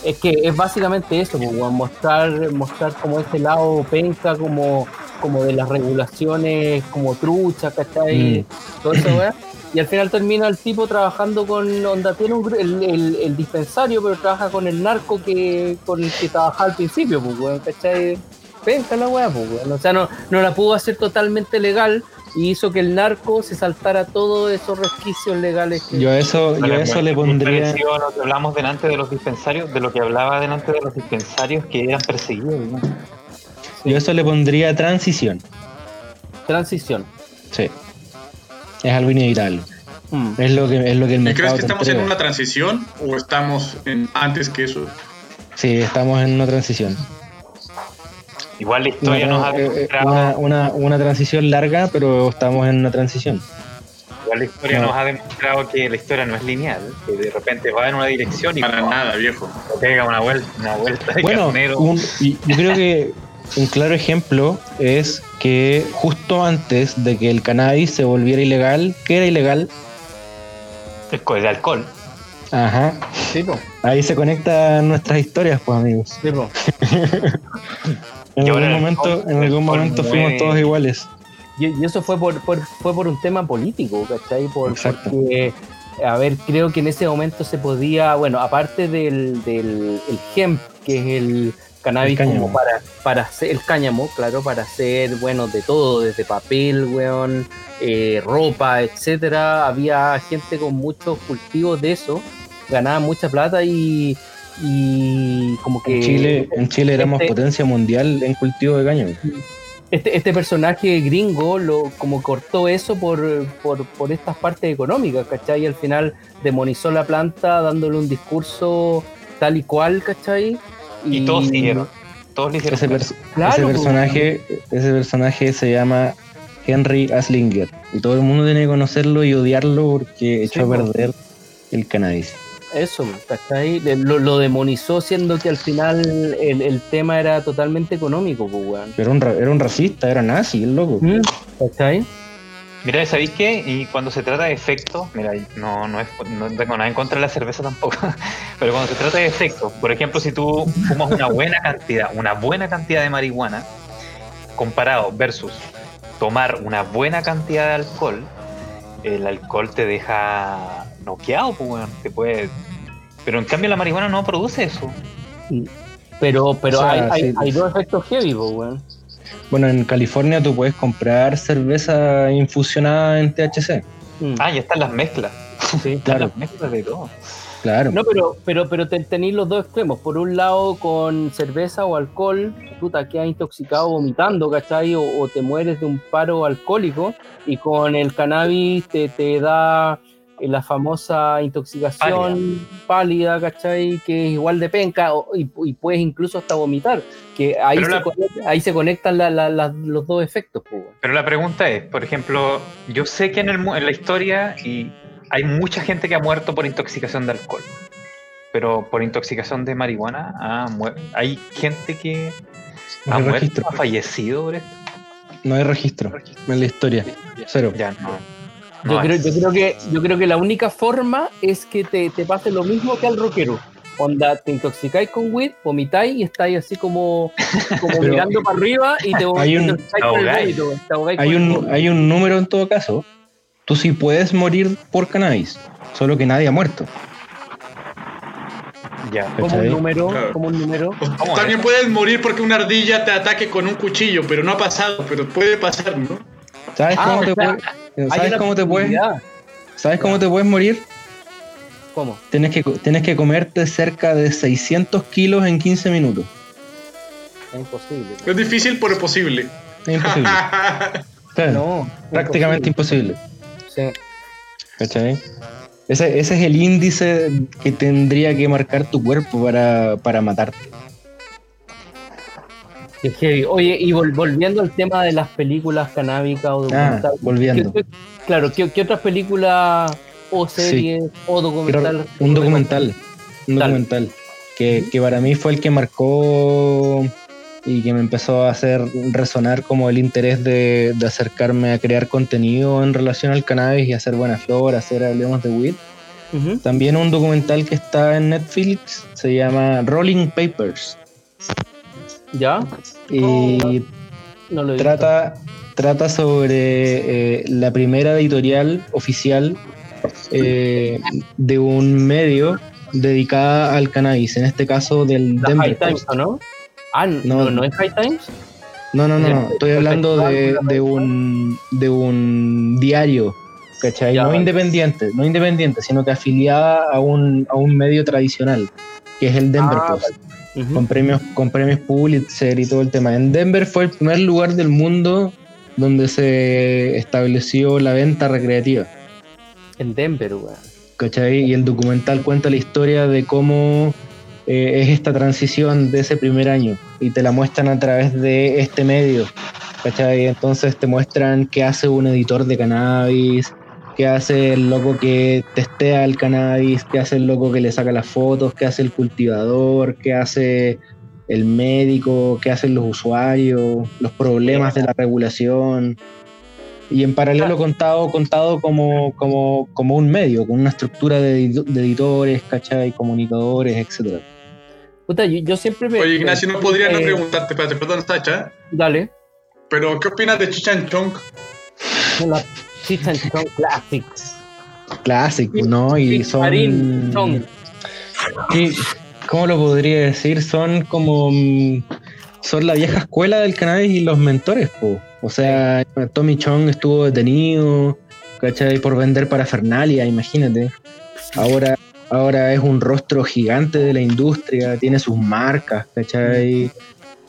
Es que es básicamente eso, pues, mostrar, mostrar como ese lado penca, como, como de las regulaciones, como trucha, ¿cachai? Mm. Todo eso, weón. Y al final termina el tipo trabajando con, onda, tiene un el, el- el dispensario, pero trabaja con el narco que con el que trabajaba al principio, pues, weón, ¿cachai? Penca la weá, pues, weón. O sea, no, no la pudo hacer totalmente legal y hizo que el narco se saltara todos esos resquicios legales. que- Yo a eso, yo a eso le Muy pondría. a lo que hablamos delante de los dispensarios, de lo que hablaba delante de los dispensarios que eran perseguidos. ¿no? Yo a eso le pondría transición. Transición. Sí. Es algo inevitable. Mm. Es lo que, es lo que el ¿Y mercado crees que te estamos en entrega. una transición o estamos en antes que eso? Sí, estamos en una transición. Igual la historia Una, nos ha eh, eh, demostrado, una, una- una transición larga, pero estamos en una transición. igual la historia no. nos ha demostrado que la historia no es lineal, que de repente va en una dirección y Para ¡pum! nada, viejo. pega una vuelta, una vuelta de Bueno, carnero. un- y yo creo que un claro ejemplo es que justo antes de que el cannabis se volviera ilegal, que era ilegal, El co- el alcohol. ajá, Sí, ahí se conectan nuestras historias, pues amigos. Sí. <laughs> En algún el momento, en algún momento fuimos todos iguales. Y, y eso fue por, por- fue por un tema político, ¿cachai? Por, Exacto. porque, a ver, creo que en ese momento se podía, bueno, aparte del, del el hemp, que es el cannabis El cáñamo. como para, para hacer, el cáñamo, claro, para hacer, bueno, de todo, desde papel, weón, eh, ropa, etcétera. Había gente con muchos cultivos de eso, ganaba mucha plata y, y como que... En Chile, en Chile éramos este- potencia mundial en cultivo de caño. este, este personaje gringo lo como cortó eso por, por, por estas partes económicas, ¿cachai? Y al final demonizó la planta dándole un discurso tal y cual, ¿cachai? Y todos siguieron. Todos le hicieron Ese, caso. pers- Claro, ese pues. personaje, ese personaje se llama Henry Aslinger. Y todo el mundo tiene que conocerlo y odiarlo porque echó a pues. perder el cannabis. Eso, ¿cachai? Lo, lo demonizó siendo que al final el, el tema era totalmente económico, pues, weón. Era un, ra- era un racista, era nazi, el loco. Mm, ¿Cachai? Mira, ¿sabéis qué? Y cuando se trata de efectos, mira, no, no, es, no tengo nada en contra de la cerveza tampoco, <laughs> pero cuando se trata de efectos, por ejemplo, si tú fumas una buena cantidad, una buena cantidad de marihuana, comparado versus tomar una buena cantidad de alcohol, el alcohol te deja noqueado, pues, weón, te puede... Pero en cambio la marihuana no produce eso. Pero, pero O sea, hay, hay, sí. hay dos efectos heavy, pues, weón. Bueno, en California tú puedes comprar cerveza infusionada en THC. Mm, Ah, ya están las mezclas. sí. Están Claro, las mezclas de todo. claro. No, pero, pero, pero te- tenéis los dos extremos. Por un lado, con cerveza o alcohol, puta, quedas intoxicado vomitando, ¿cachai? O, o te mueres de un paro alcohólico. Y con el cannabis te, te da la famosa intoxicación pálida, ¿cachai? Que es igual de penca o- y, y puedes incluso hasta vomitar. Que ahí, Pero se, la- conecta- ahí se conectan la- la- la- los dos efectos, pues. Pero la pregunta es, por ejemplo, yo sé que en, el, mu- en la historia y hay mucha gente que ha muerto por intoxicación de alcohol, pero por intoxicación de marihuana ah, hay gente que No ha hay muerto, registro. ha fallecido por esto. No hay registro en la historia. Cero. Ya no. Yo, no creo, yo, creo que, yo creo que la única forma es que te, te pase lo mismo que al rockero. Onda, te intoxicáis con weed, vomitáis y estáis así como, como <laughs> Pero- mirando para arriba y te, Hay un- intoxicáis con el ahogáis. vómito, te ahogáis Hay el un, vómito. hay un número en todo caso. Tú sí puedes morir por cannabis, solo que nadie ha muerto. Ya. como un número, Claro. como un número. También puedes morir porque una ardilla te ataque con un cuchillo, pero no ha pasado, pero puede pasar, ¿no? ¿Sabes Ah, cómo te sea, puedes, Hay ¿sabes cómo te puedes. ¿sabes cómo te puedes morir? ¿Cómo? Tienes que, tienes que comerte cerca de 600 kilos en 15 minutos. Es imposible. Es difícil, pero es posible. Es imposible. <laughs> Claro, No, prácticamente imposible. Sí. ¿Cachai? Ese, ese es el índice que tendría que marcar tu cuerpo para, para matarte. Qué heavy. Oye, y vol- volviendo al tema de las películas canábicas o Ah, documentales. volviendo. ¿qué- qué- claro, ¿qué, qué otras películas o series o documentales? un documental. Un documental. Que, que para mí fue el que marcó y que me empezó a hacer resonar como el interés de, de acercarme a crear contenido en relación al cannabis y hacer buena flor, hacer hablemos de weed. También un documental que está en Netflix se llama Rolling Papers. ¿Ya? Y No trata, trata sobre eh, la primera editorial oficial eh, de un medio dedicada al cannabis, en este caso del La Denver High Times, Post. ¿o ¿no? Ah, no, No. no, es High Times. No, no, no, no, estoy hablando de, de un, de un diario, ¿cachai? Ya, no independiente, no independiente, sino que afiliada a un, a un medio tradicional, que es el Denver Ah, Post. Con premios, con premios Pulitzer y todo el tema. En Denver fue el primer lugar del mundo donde se estableció la venta recreativa. En Denver, weón. ¿cachai? Y el documental cuenta la historia de cómo eh, es esta transición de ese primer año y te la muestran a través de este medio. ¿cachai? Entonces te muestran qué hace un editor de cannabis, qué hace el loco que testea el cannabis, qué hace el loco que le saca las fotos, qué hace el cultivador, qué hace el médico, qué hacen los usuarios, los problemas de la regulación. Y en paralelo contado, contado como, como, como un medio, con una estructura de, edi- de editores, ¿cachai? Comunicadores, etcétera. Puta, yo, yo siempre me. Oye, Ignacio, no podría no eh, preguntarte, espérate, perdón, Sacha, Dale. pero ¿qué opinas de Chichan Chong? La Chicha Chong Classics. ¿no? Y son. Marín. Sí, ¿Cómo lo podría decir? Son como. mm, Son la vieja escuela del cannabis y los mentores, po. O sea, Tommy Chong estuvo detenido, ¿cachai? Por vender parafernalia, imagínate. Ahora, ahora es un rostro gigante de la industria, tiene sus marcas, ¿cachai?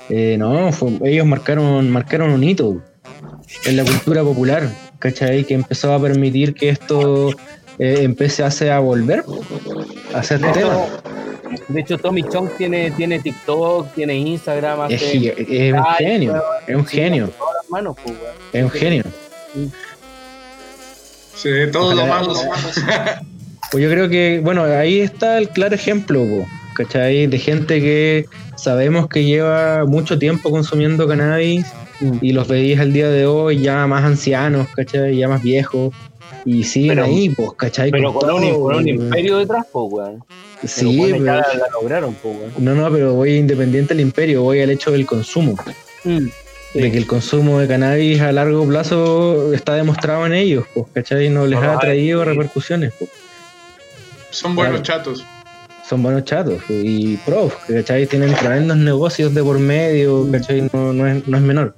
Eh, no, fue- ellos marcaron, marcaron un hito en la cultura popular, ¿cachai? Que empezó a permitir que esto eh, empecé a volver a ser De tema. hecho, de hecho, Tommy Chong tiene, tiene TikTok, tiene Instagram, Es, hace. es un Ay, genio, es un genio, manos, pues, es un genio. Sí, todos los Ojalá- malos. <laughs> Pues yo creo que, bueno, ahí está el claro ejemplo, po, ¿cachai? De gente que sabemos que lleva mucho tiempo consumiendo cannabis Mm. y los veis al día de hoy ya más ancianos, ¿cachai? Ya más viejos y siguen Pero- ahí, pues, ¿cachai? Pero con, un, todo, con un weón. imperio detrás, pues, weón. Sí, pero- ya la, la lograron, pues, weón. no, no, pero voy independiente del imperio, voy al hecho del consumo. Mm. Sí. de que el consumo de cannabis a largo plazo está demostrado en ellos, pues, ¿cachai? No les No, ha traído sí. repercusiones, pues. Son buenos Claro. chatos. Son buenos chatos pues, y pros, ¿cachai? Tienen tremendos negocios de por medio, ¿cachai? No, no, es, no es menor.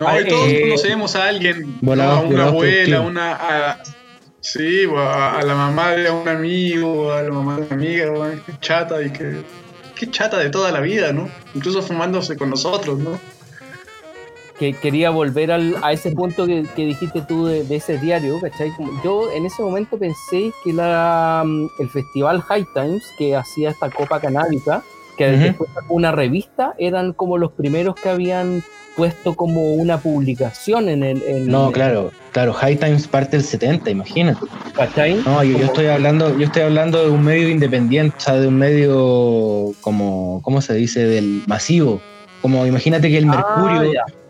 No, Ah, todos eh, conocemos a alguien, a una abuela, una, a, sí, o a, a la mamá de un amigo, a la mamá de una amiga, qué chata y que, qué chata de toda la vida, ¿no? Incluso fumándose con nosotros, ¿no? Que quería volver al, a ese punto que, que dijiste tú de, de ese diario, ¿cachai? Yo en ese momento pensé que la, mm, el festival High Times, que hacía esta copa canábica, que Ujú. después sacó una revista, eran como los primeros que habían puesto como una publicación en el... en- No, claro, claro, High Times parte del 70, imagínate. ¿Cachai? No, yo, yo estoy hablando, yo estoy hablando de un medio independiente, o sea, de un medio como, ¿cómo se dice? Del masivo. Como imagínate que el Ah, Mercurio,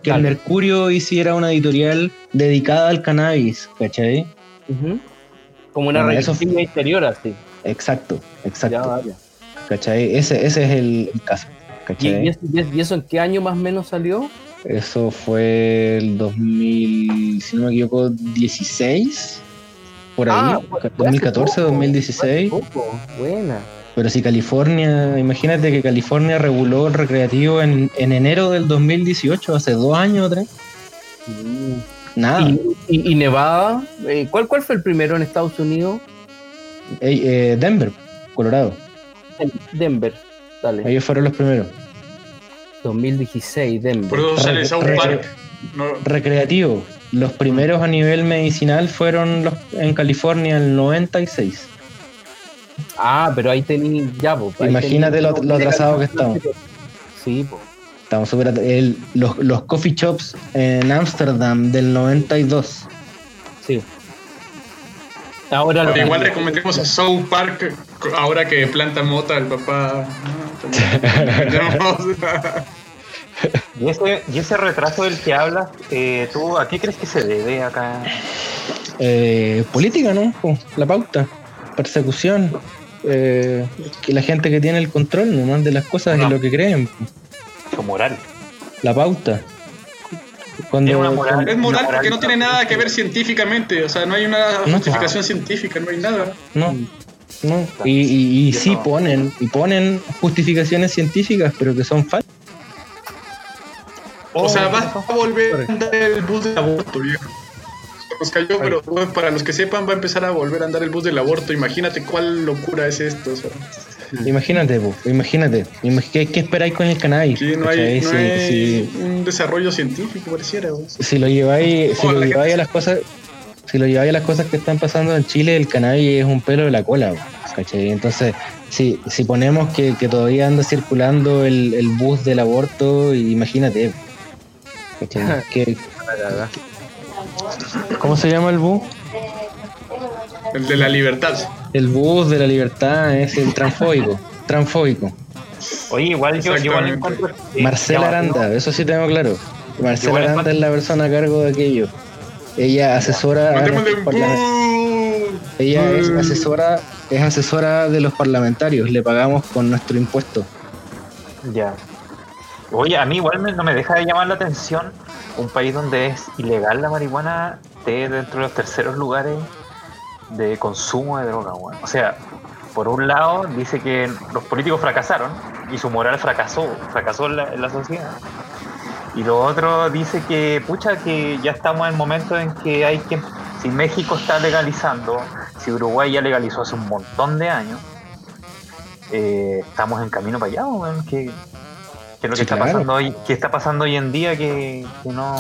que el dale. Mercurio hiciera una editorial dedicada al cannabis, ¿cachai? Ujú. Como una Bueno, eso revista interior así. exacto, exacto. Ya, vaya. ¿Cachai? Ese, ese es el, el caso. ¿Y, ¿Cachai? y eso, y eso en qué año más o menos salió? Eso fue el 2000, si no me equivoco, 16, por ahí, Ah, fue- fue hace 2014, poco, 2016. fue hace poco. Buena. Pero si California, imagínate que California reguló el recreativo en, en enero del 2018, hace dos años o tres. Nada. Y, y- y Nevada, eh, ¿cuál, ¿cuál fue el primero en Estados Unidos? Eh, Denver, Colorado. Denver. Dale. Ellos fueron los primeros. 2016, Denver. Por eso sale Re- South re- Park. No, Recreativo. Los primeros a nivel medicinal fueron los en California el 96. Ah, pero ahí tení ya, po, ahí Imagínate lo- lo atrasado que estamos. Sí, po. Estamos súper los, los coffee shops en Ámsterdam del 92. sí. Ahora lo Igual recomendemos a South Park ahora que planta mota el papá. <laughs> Y ese, y ese retraso del que hablas, eh, ¿tú a qué crees que se debe acá? Eh, política, ¿no? La pauta, persecución. eh, que la gente que tiene el control nomás de las cosas No. es lo que creen. Su moral. La pauta. Cuando, Tiene una moral. Es moral porque no tiene nada que ver científicamente. O sea, no hay una No, justificación científica, no hay nada. No, no. Y, y, y sí ponen, y ponen justificaciones científicas, pero que son falsas. O sea, Oh, vas a volver a andar el bus del aborto, viejo. Nos cayó, pero bueno, para los que sepan, va a empezar a volver a andar el bus del aborto. Imagínate cuál locura es esto. o sea. Imagínate, imagínate. Imag- ¿Qué, qué esperáis con el cannabis? Sí, no hay, ¿Cachai? no Si- hay si- un desarrollo científico, pareciera. si lo lleváis, si Oh, lo la lleváis a las cosas, si lo lleváis a las cosas que están pasando en Chile, el cannabis es un pelo de la cola, ¿cachai? Entonces, si, si ponemos que, que todavía anda circulando el, el bus del aborto, imagínate. ¿cachai? <laughs> Que- ¿Cómo se llama el bus? El de la libertad. El bus de la libertad es el transfóbico. transfóbico. Oye, igual yo, yo igual encuentro. eh, Marcela. Aranda, eso sí tengo claro. Marcela Igual Aranda es la persona a cargo de aquello. Ella asesora a los. Ella es asesora, es asesora de los parlamentarios, le pagamos con nuestro impuesto. Ya. Oye, a mí igual me- no me deja de llamar la atención un país donde es ilegal la marihuana esté dentro de los terceros lugares de consumo de droga, weón. O sea, por un lado dice que los políticos fracasaron y su moral fracasó, fracasó en la, la sociedad. Y lo otro dice que, pucha, que ya estamos en el momento en que hay que, si México está legalizando, si Uruguay ya legalizó hace un montón de años, eh, estamos en camino para allá, weón, que, que es lo que Sí, está claro. pasando hoy, que está pasando hoy en día que, que no,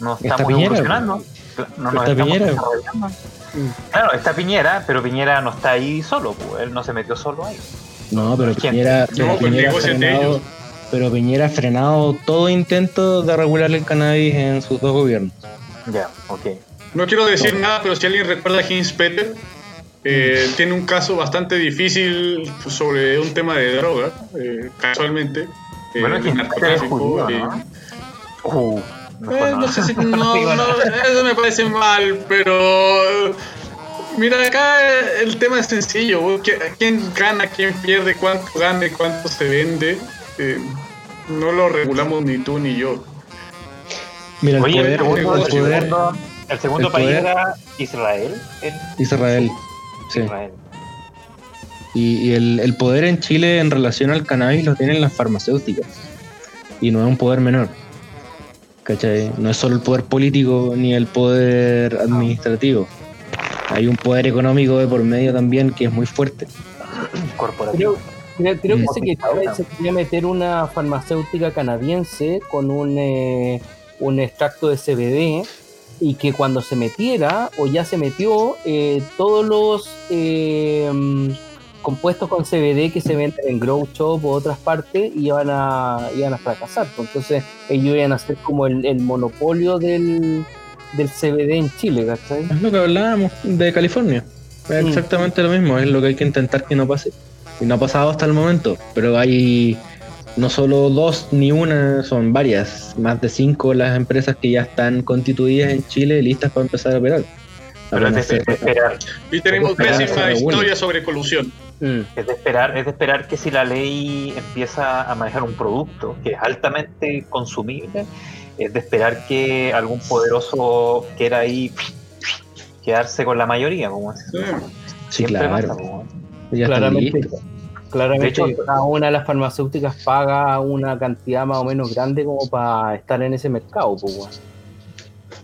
no Está estamos Piñera, evolucionando. No nos Está estamos Piñera. desarrollando. Claro, está Piñera, pero Piñera no está ahí solo, pues, él no se metió solo ahí. No, pero. Piñera, pero pues Piñera frenado, pero Piñera ha frenado todo intento de regular el cannabis en sus dos gobiernos. Ya, ok. No quiero decir nada, pero si alguien recuerda a James Peter, eh, tiene un caso bastante difícil sobre un tema de droga, eh, casualmente. eh, Bueno, es narcotráfico, judío, eh, ¿no? Uh, Eh, no sé si. <laughs> No, eso me parece mal, pero. eh, Mira, acá eh, el tema es sencillo. güey. ¿Qui- ¿Quién gana, quién pierde, cuánto gana y cuánto se vende? Eh, no lo regulamos ni tú ni yo. Mira, el Oye, poder, segundo, el el poder- segundo, el segundo el país poder- era Israel. en Israel. Sí. Israel. Y, y el, el poder en Chile en relación al cannabis lo tienen las farmacéuticas. Y no es un poder menor. ¿Cachai? No es solo el poder político ni el poder administrativo. Hay un poder económico de por medio también que es muy fuerte. Corporativo. Creo, creo, creo que Mm. se quería, se quería meter una farmacéutica canadiense con un, eh, un extracto de CBD y que cuando se metiera o ya se metió, eh, todos los eh, compuestos con CBD que se venden en Grow Shop o otras partes iban a, iban a fracasar. pues. Entonces ellos iban a ser como el, el monopolio del, del CBD en Chile, ¿cachai? Es lo que hablábamos de California. Es Mm. exactamente lo mismo, es lo que hay que intentar que no pase. Y no ha pasado hasta el momento, pero hay no solo dos ni una, son varias, más de cinco las empresas que ya están constituidas en Chile listas para empezar a operar. Pero es de, esperar, Y tenemos pésima historia sobre colusión. Mm. es de esperar, es de esperar que si la ley empieza a manejar un producto que es altamente consumible, es de esperar que algún poderoso quiera ahí quedarse con la mayoría, como Sí. Siempre claro. pasa, como- Ya está Claramente, listo. Claramente De hecho- cada una de las farmacéuticas paga una cantidad más o menos grande como para estar en ese mercado, pues, weón.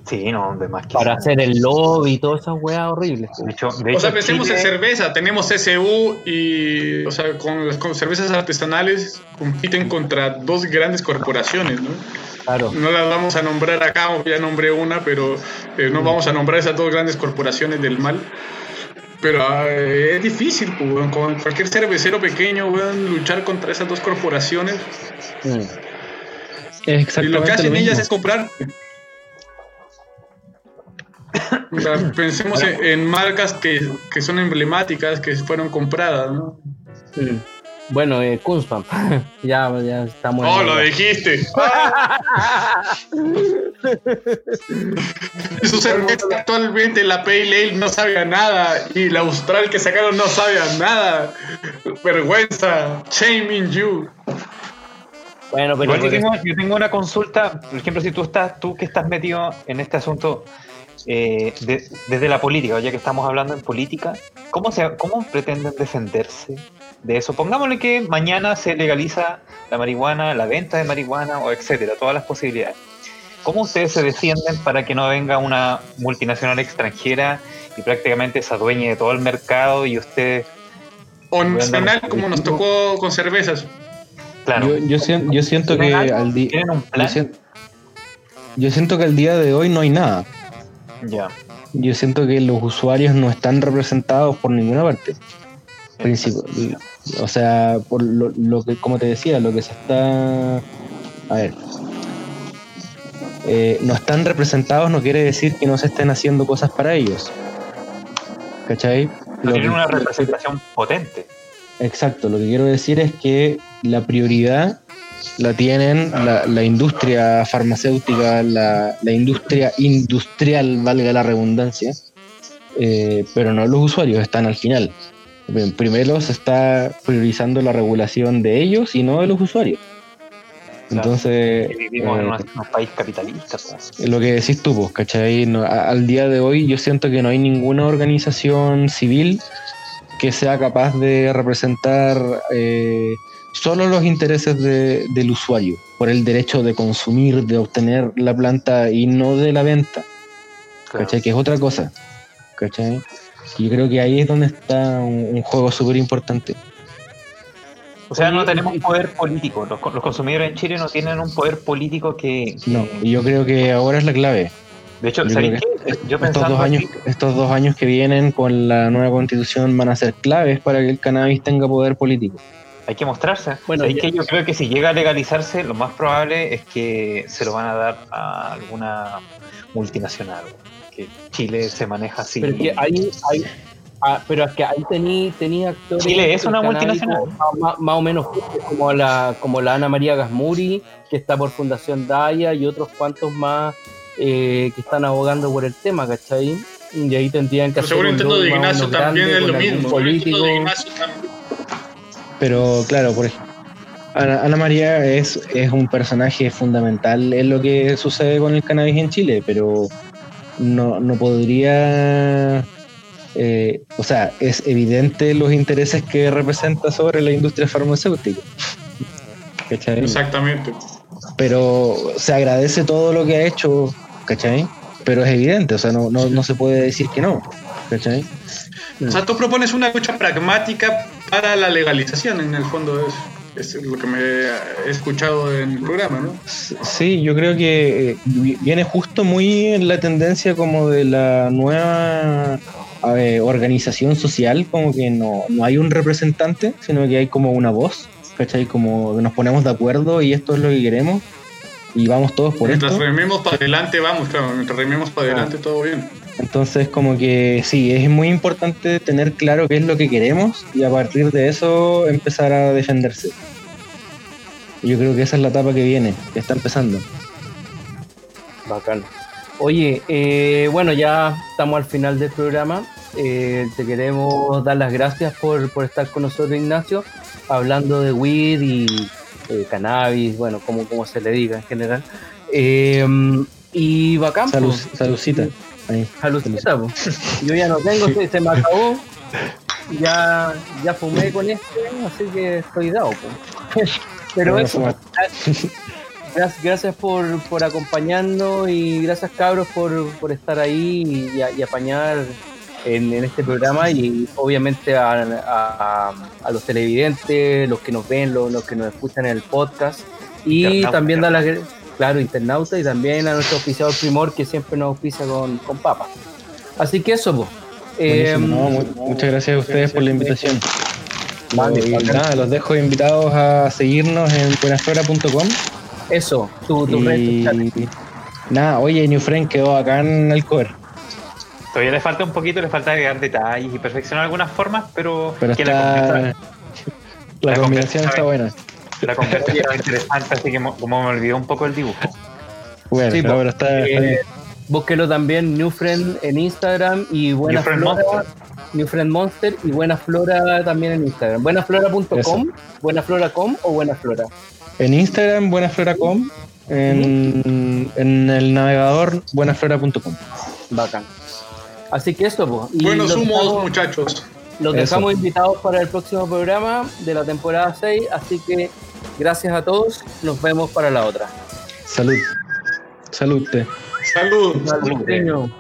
Sí, no, de más que para hacer el lobby y todas esas weas horribles. De hecho, de O hecho, sea, pensemos en cerveza. Tenemos SU y, o sea, con las con cervezas artesanales compiten contra dos grandes corporaciones, ¿no? Claro. No las vamos a nombrar acá, ya nombré una, pero eh, no vamos a nombrar esas dos grandes corporaciones del mal. Pero eh, es difícil, pues, con cualquier cervecero pequeño, luchar contra esas dos corporaciones. Mm. Y lo que hacen lo ellas mismo. es comprar. O sea, pensemos en, en marcas que, que son emblemáticas, que fueron compradas, ¿no? Mm. Bueno, eh, Kunzman. <laughs> ya, ya estamos. <laughs> en- Oh, lo dijiste. Y su cerveza actualmente la Pale Ale no sabe a nada y la Austral que sacaron no sabe a nada. Vergüenza. Shame in you. Bueno, pero Igual yo tengo, yo tengo una consulta, por ejemplo, si tú estás, tú que estás metido en este asunto eh, de- desde la política, ya que estamos hablando en política, ¿cómo, se, ¿cómo pretenden defenderse de eso? Pongámosle que mañana se legaliza la marihuana, la venta de marihuana, o etcétera, todas las posibilidades. ¿Cómo ustedes se defienden para que no venga una multinacional extranjera y prácticamente se adueñe de todo el mercado y ustedes, O nacional como nos tocó con cervezas. claro, Yo, yo, sien- yo siento que al día. Yo siento que al día de hoy no hay nada. Ya. Yo siento que los usuarios no están representados por ninguna parte. Princip- o sea, por lo, lo que, como te decía, lo que se está. A ver. Eh, no están representados no quiere decir que no se estén haciendo cosas para ellos. ¿Cachai? No tienen una representación potente. Exacto, lo que quiero decir es que la prioridad la tienen la, la industria farmacéutica, la, la industria industrial, valga la redundancia, eh, pero no los usuarios, están al final. Bien, Primero se está priorizando la regulación de ellos y no de los usuarios. Entonces, vivimos en eh, un país capitalista. pues. lo que decís tú, pues, ¿cachai? No, a- al día de hoy yo siento que no hay ninguna organización civil que sea capaz de representar eh, solo los intereses de- del usuario, por el derecho de consumir, de obtener la planta y no de la venta, ¿cachai? Que es otra cosa, ¿cachai? Y Yo creo que ahí es donde está un, un juego súper importante. O sea, no tenemos poder político. Los, co- los consumidores en Chile no tienen un poder político que. que- No, yo creo que ahora es la clave. de hecho, yo ¿sabéis creo qué? Yo Estos dos, años, estos dos años que vienen con la nueva constitución van a ser claves para que el cannabis tenga poder político. Hay que mostrarse. Bueno, ¿Sabéis ya- qué? Yo creo que si llega a legalizarse, lo más probable es que se lo van a dar a alguna multinacional. Que Chile se maneja así. Pero es que ahí, ahí- ah, pero es que ahí tení, tenía actores. Chile es una multinacional. Más, o menos como la, como la Ana María Gasmuri, que está por Fundación Daya, y otros cuantos más eh, que están abogando por el tema, ¿cachai? Y ahí tendrían que Pero seguro el intento de Ignacio también es lo mismo. El intento Político. de Ignacio también. Pero claro, por ejemplo, Ana, Ana María es, es un personaje fundamental en lo que sucede con el cannabis en Chile, pero no, no podría... eh, o sea, es evidente los intereses que representa sobre la industria farmacéutica. ¿Cachai? Exactamente. pero se agradece todo lo que ha hecho, ¿cachai? Pero es evidente, o sea, no, no, no se puede decir que no, ¿cachai? O sea, tú propones una lucha pragmática para la legalización, en el fondo es, es lo que me he escuchado en el programa, ¿no? Sí, yo creo que eh, vi- viene justo muy en la tendencia como de la nueva organización social, como que no, no hay un representante, sino que hay como una voz, ¿cachai? Como nos ponemos de acuerdo y esto es lo que queremos y vamos todos por mientras esto. rememos para adelante, vamos, claro, mientras rememos para adelante, todo bien. Entonces, como que sí, es muy importante tener claro qué es lo que queremos y a partir de eso empezar a defenderse. Yo creo que esa es la etapa que viene, que está empezando. Bacán. Oye, eh, bueno, ya estamos al final del programa. Eh, te queremos dar las gracias por, por estar con nosotros, Ignacio, hablando de weed y eh, cannabis, bueno, como, como se le diga en general. Eh, y bacán. Salud, saludcita. Ahí, Saludcita. Yo ya no tengo, se, se me acabó. Ya, ya fumé con este, así que estoy dado. po. <laughs> Pero eso, gracias, gracias por, por acompañarnos y gracias cabros por, por estar ahí y apañar en, en este programa y obviamente a, a- a los televidentes, los que nos ven, los, los que nos escuchan en el podcast y Internauta. también dar las claro, internauta y también a nuestro oficiador primor que siempre nos auspicia con, con papas. Así que eso, pues. Buenísimo, no, mu- muchas gracias a ustedes por la invitación. Vale, y bacán. nada, los dejo invitados a seguirnos en buenaflora.com Eso, tu, tu y nada, oye, New Friend quedó acá en el cover, Todavía le falta un poquito, le falta agregar detalles y perfeccionar algunas formas, pero, pero que la está la la combinación está buena. la conversa estaba interesante, así que mo- como me olvidó un poco el dibujo. Bueno, Sí, pero, pero está, está bien. Eh, búsquelo también New Friend en Instagram y Buena New Flora, Monster. New Friend Monster y Buena Flora también en Instagram. Buenaflora.com, buenaflora.com o Buena Flora. En Instagram, buenaflora.com, en, en el navegador buenaflora.com. Bacán. Así que eso, pues. Y Buenos los humos, dejamos- muchachos. Los Eso. dejamos invitados para el próximo programa de la temporada 6, así que gracias a todos, nos vemos para la otra. Salud. Salud. te. Salud. Salud, niño.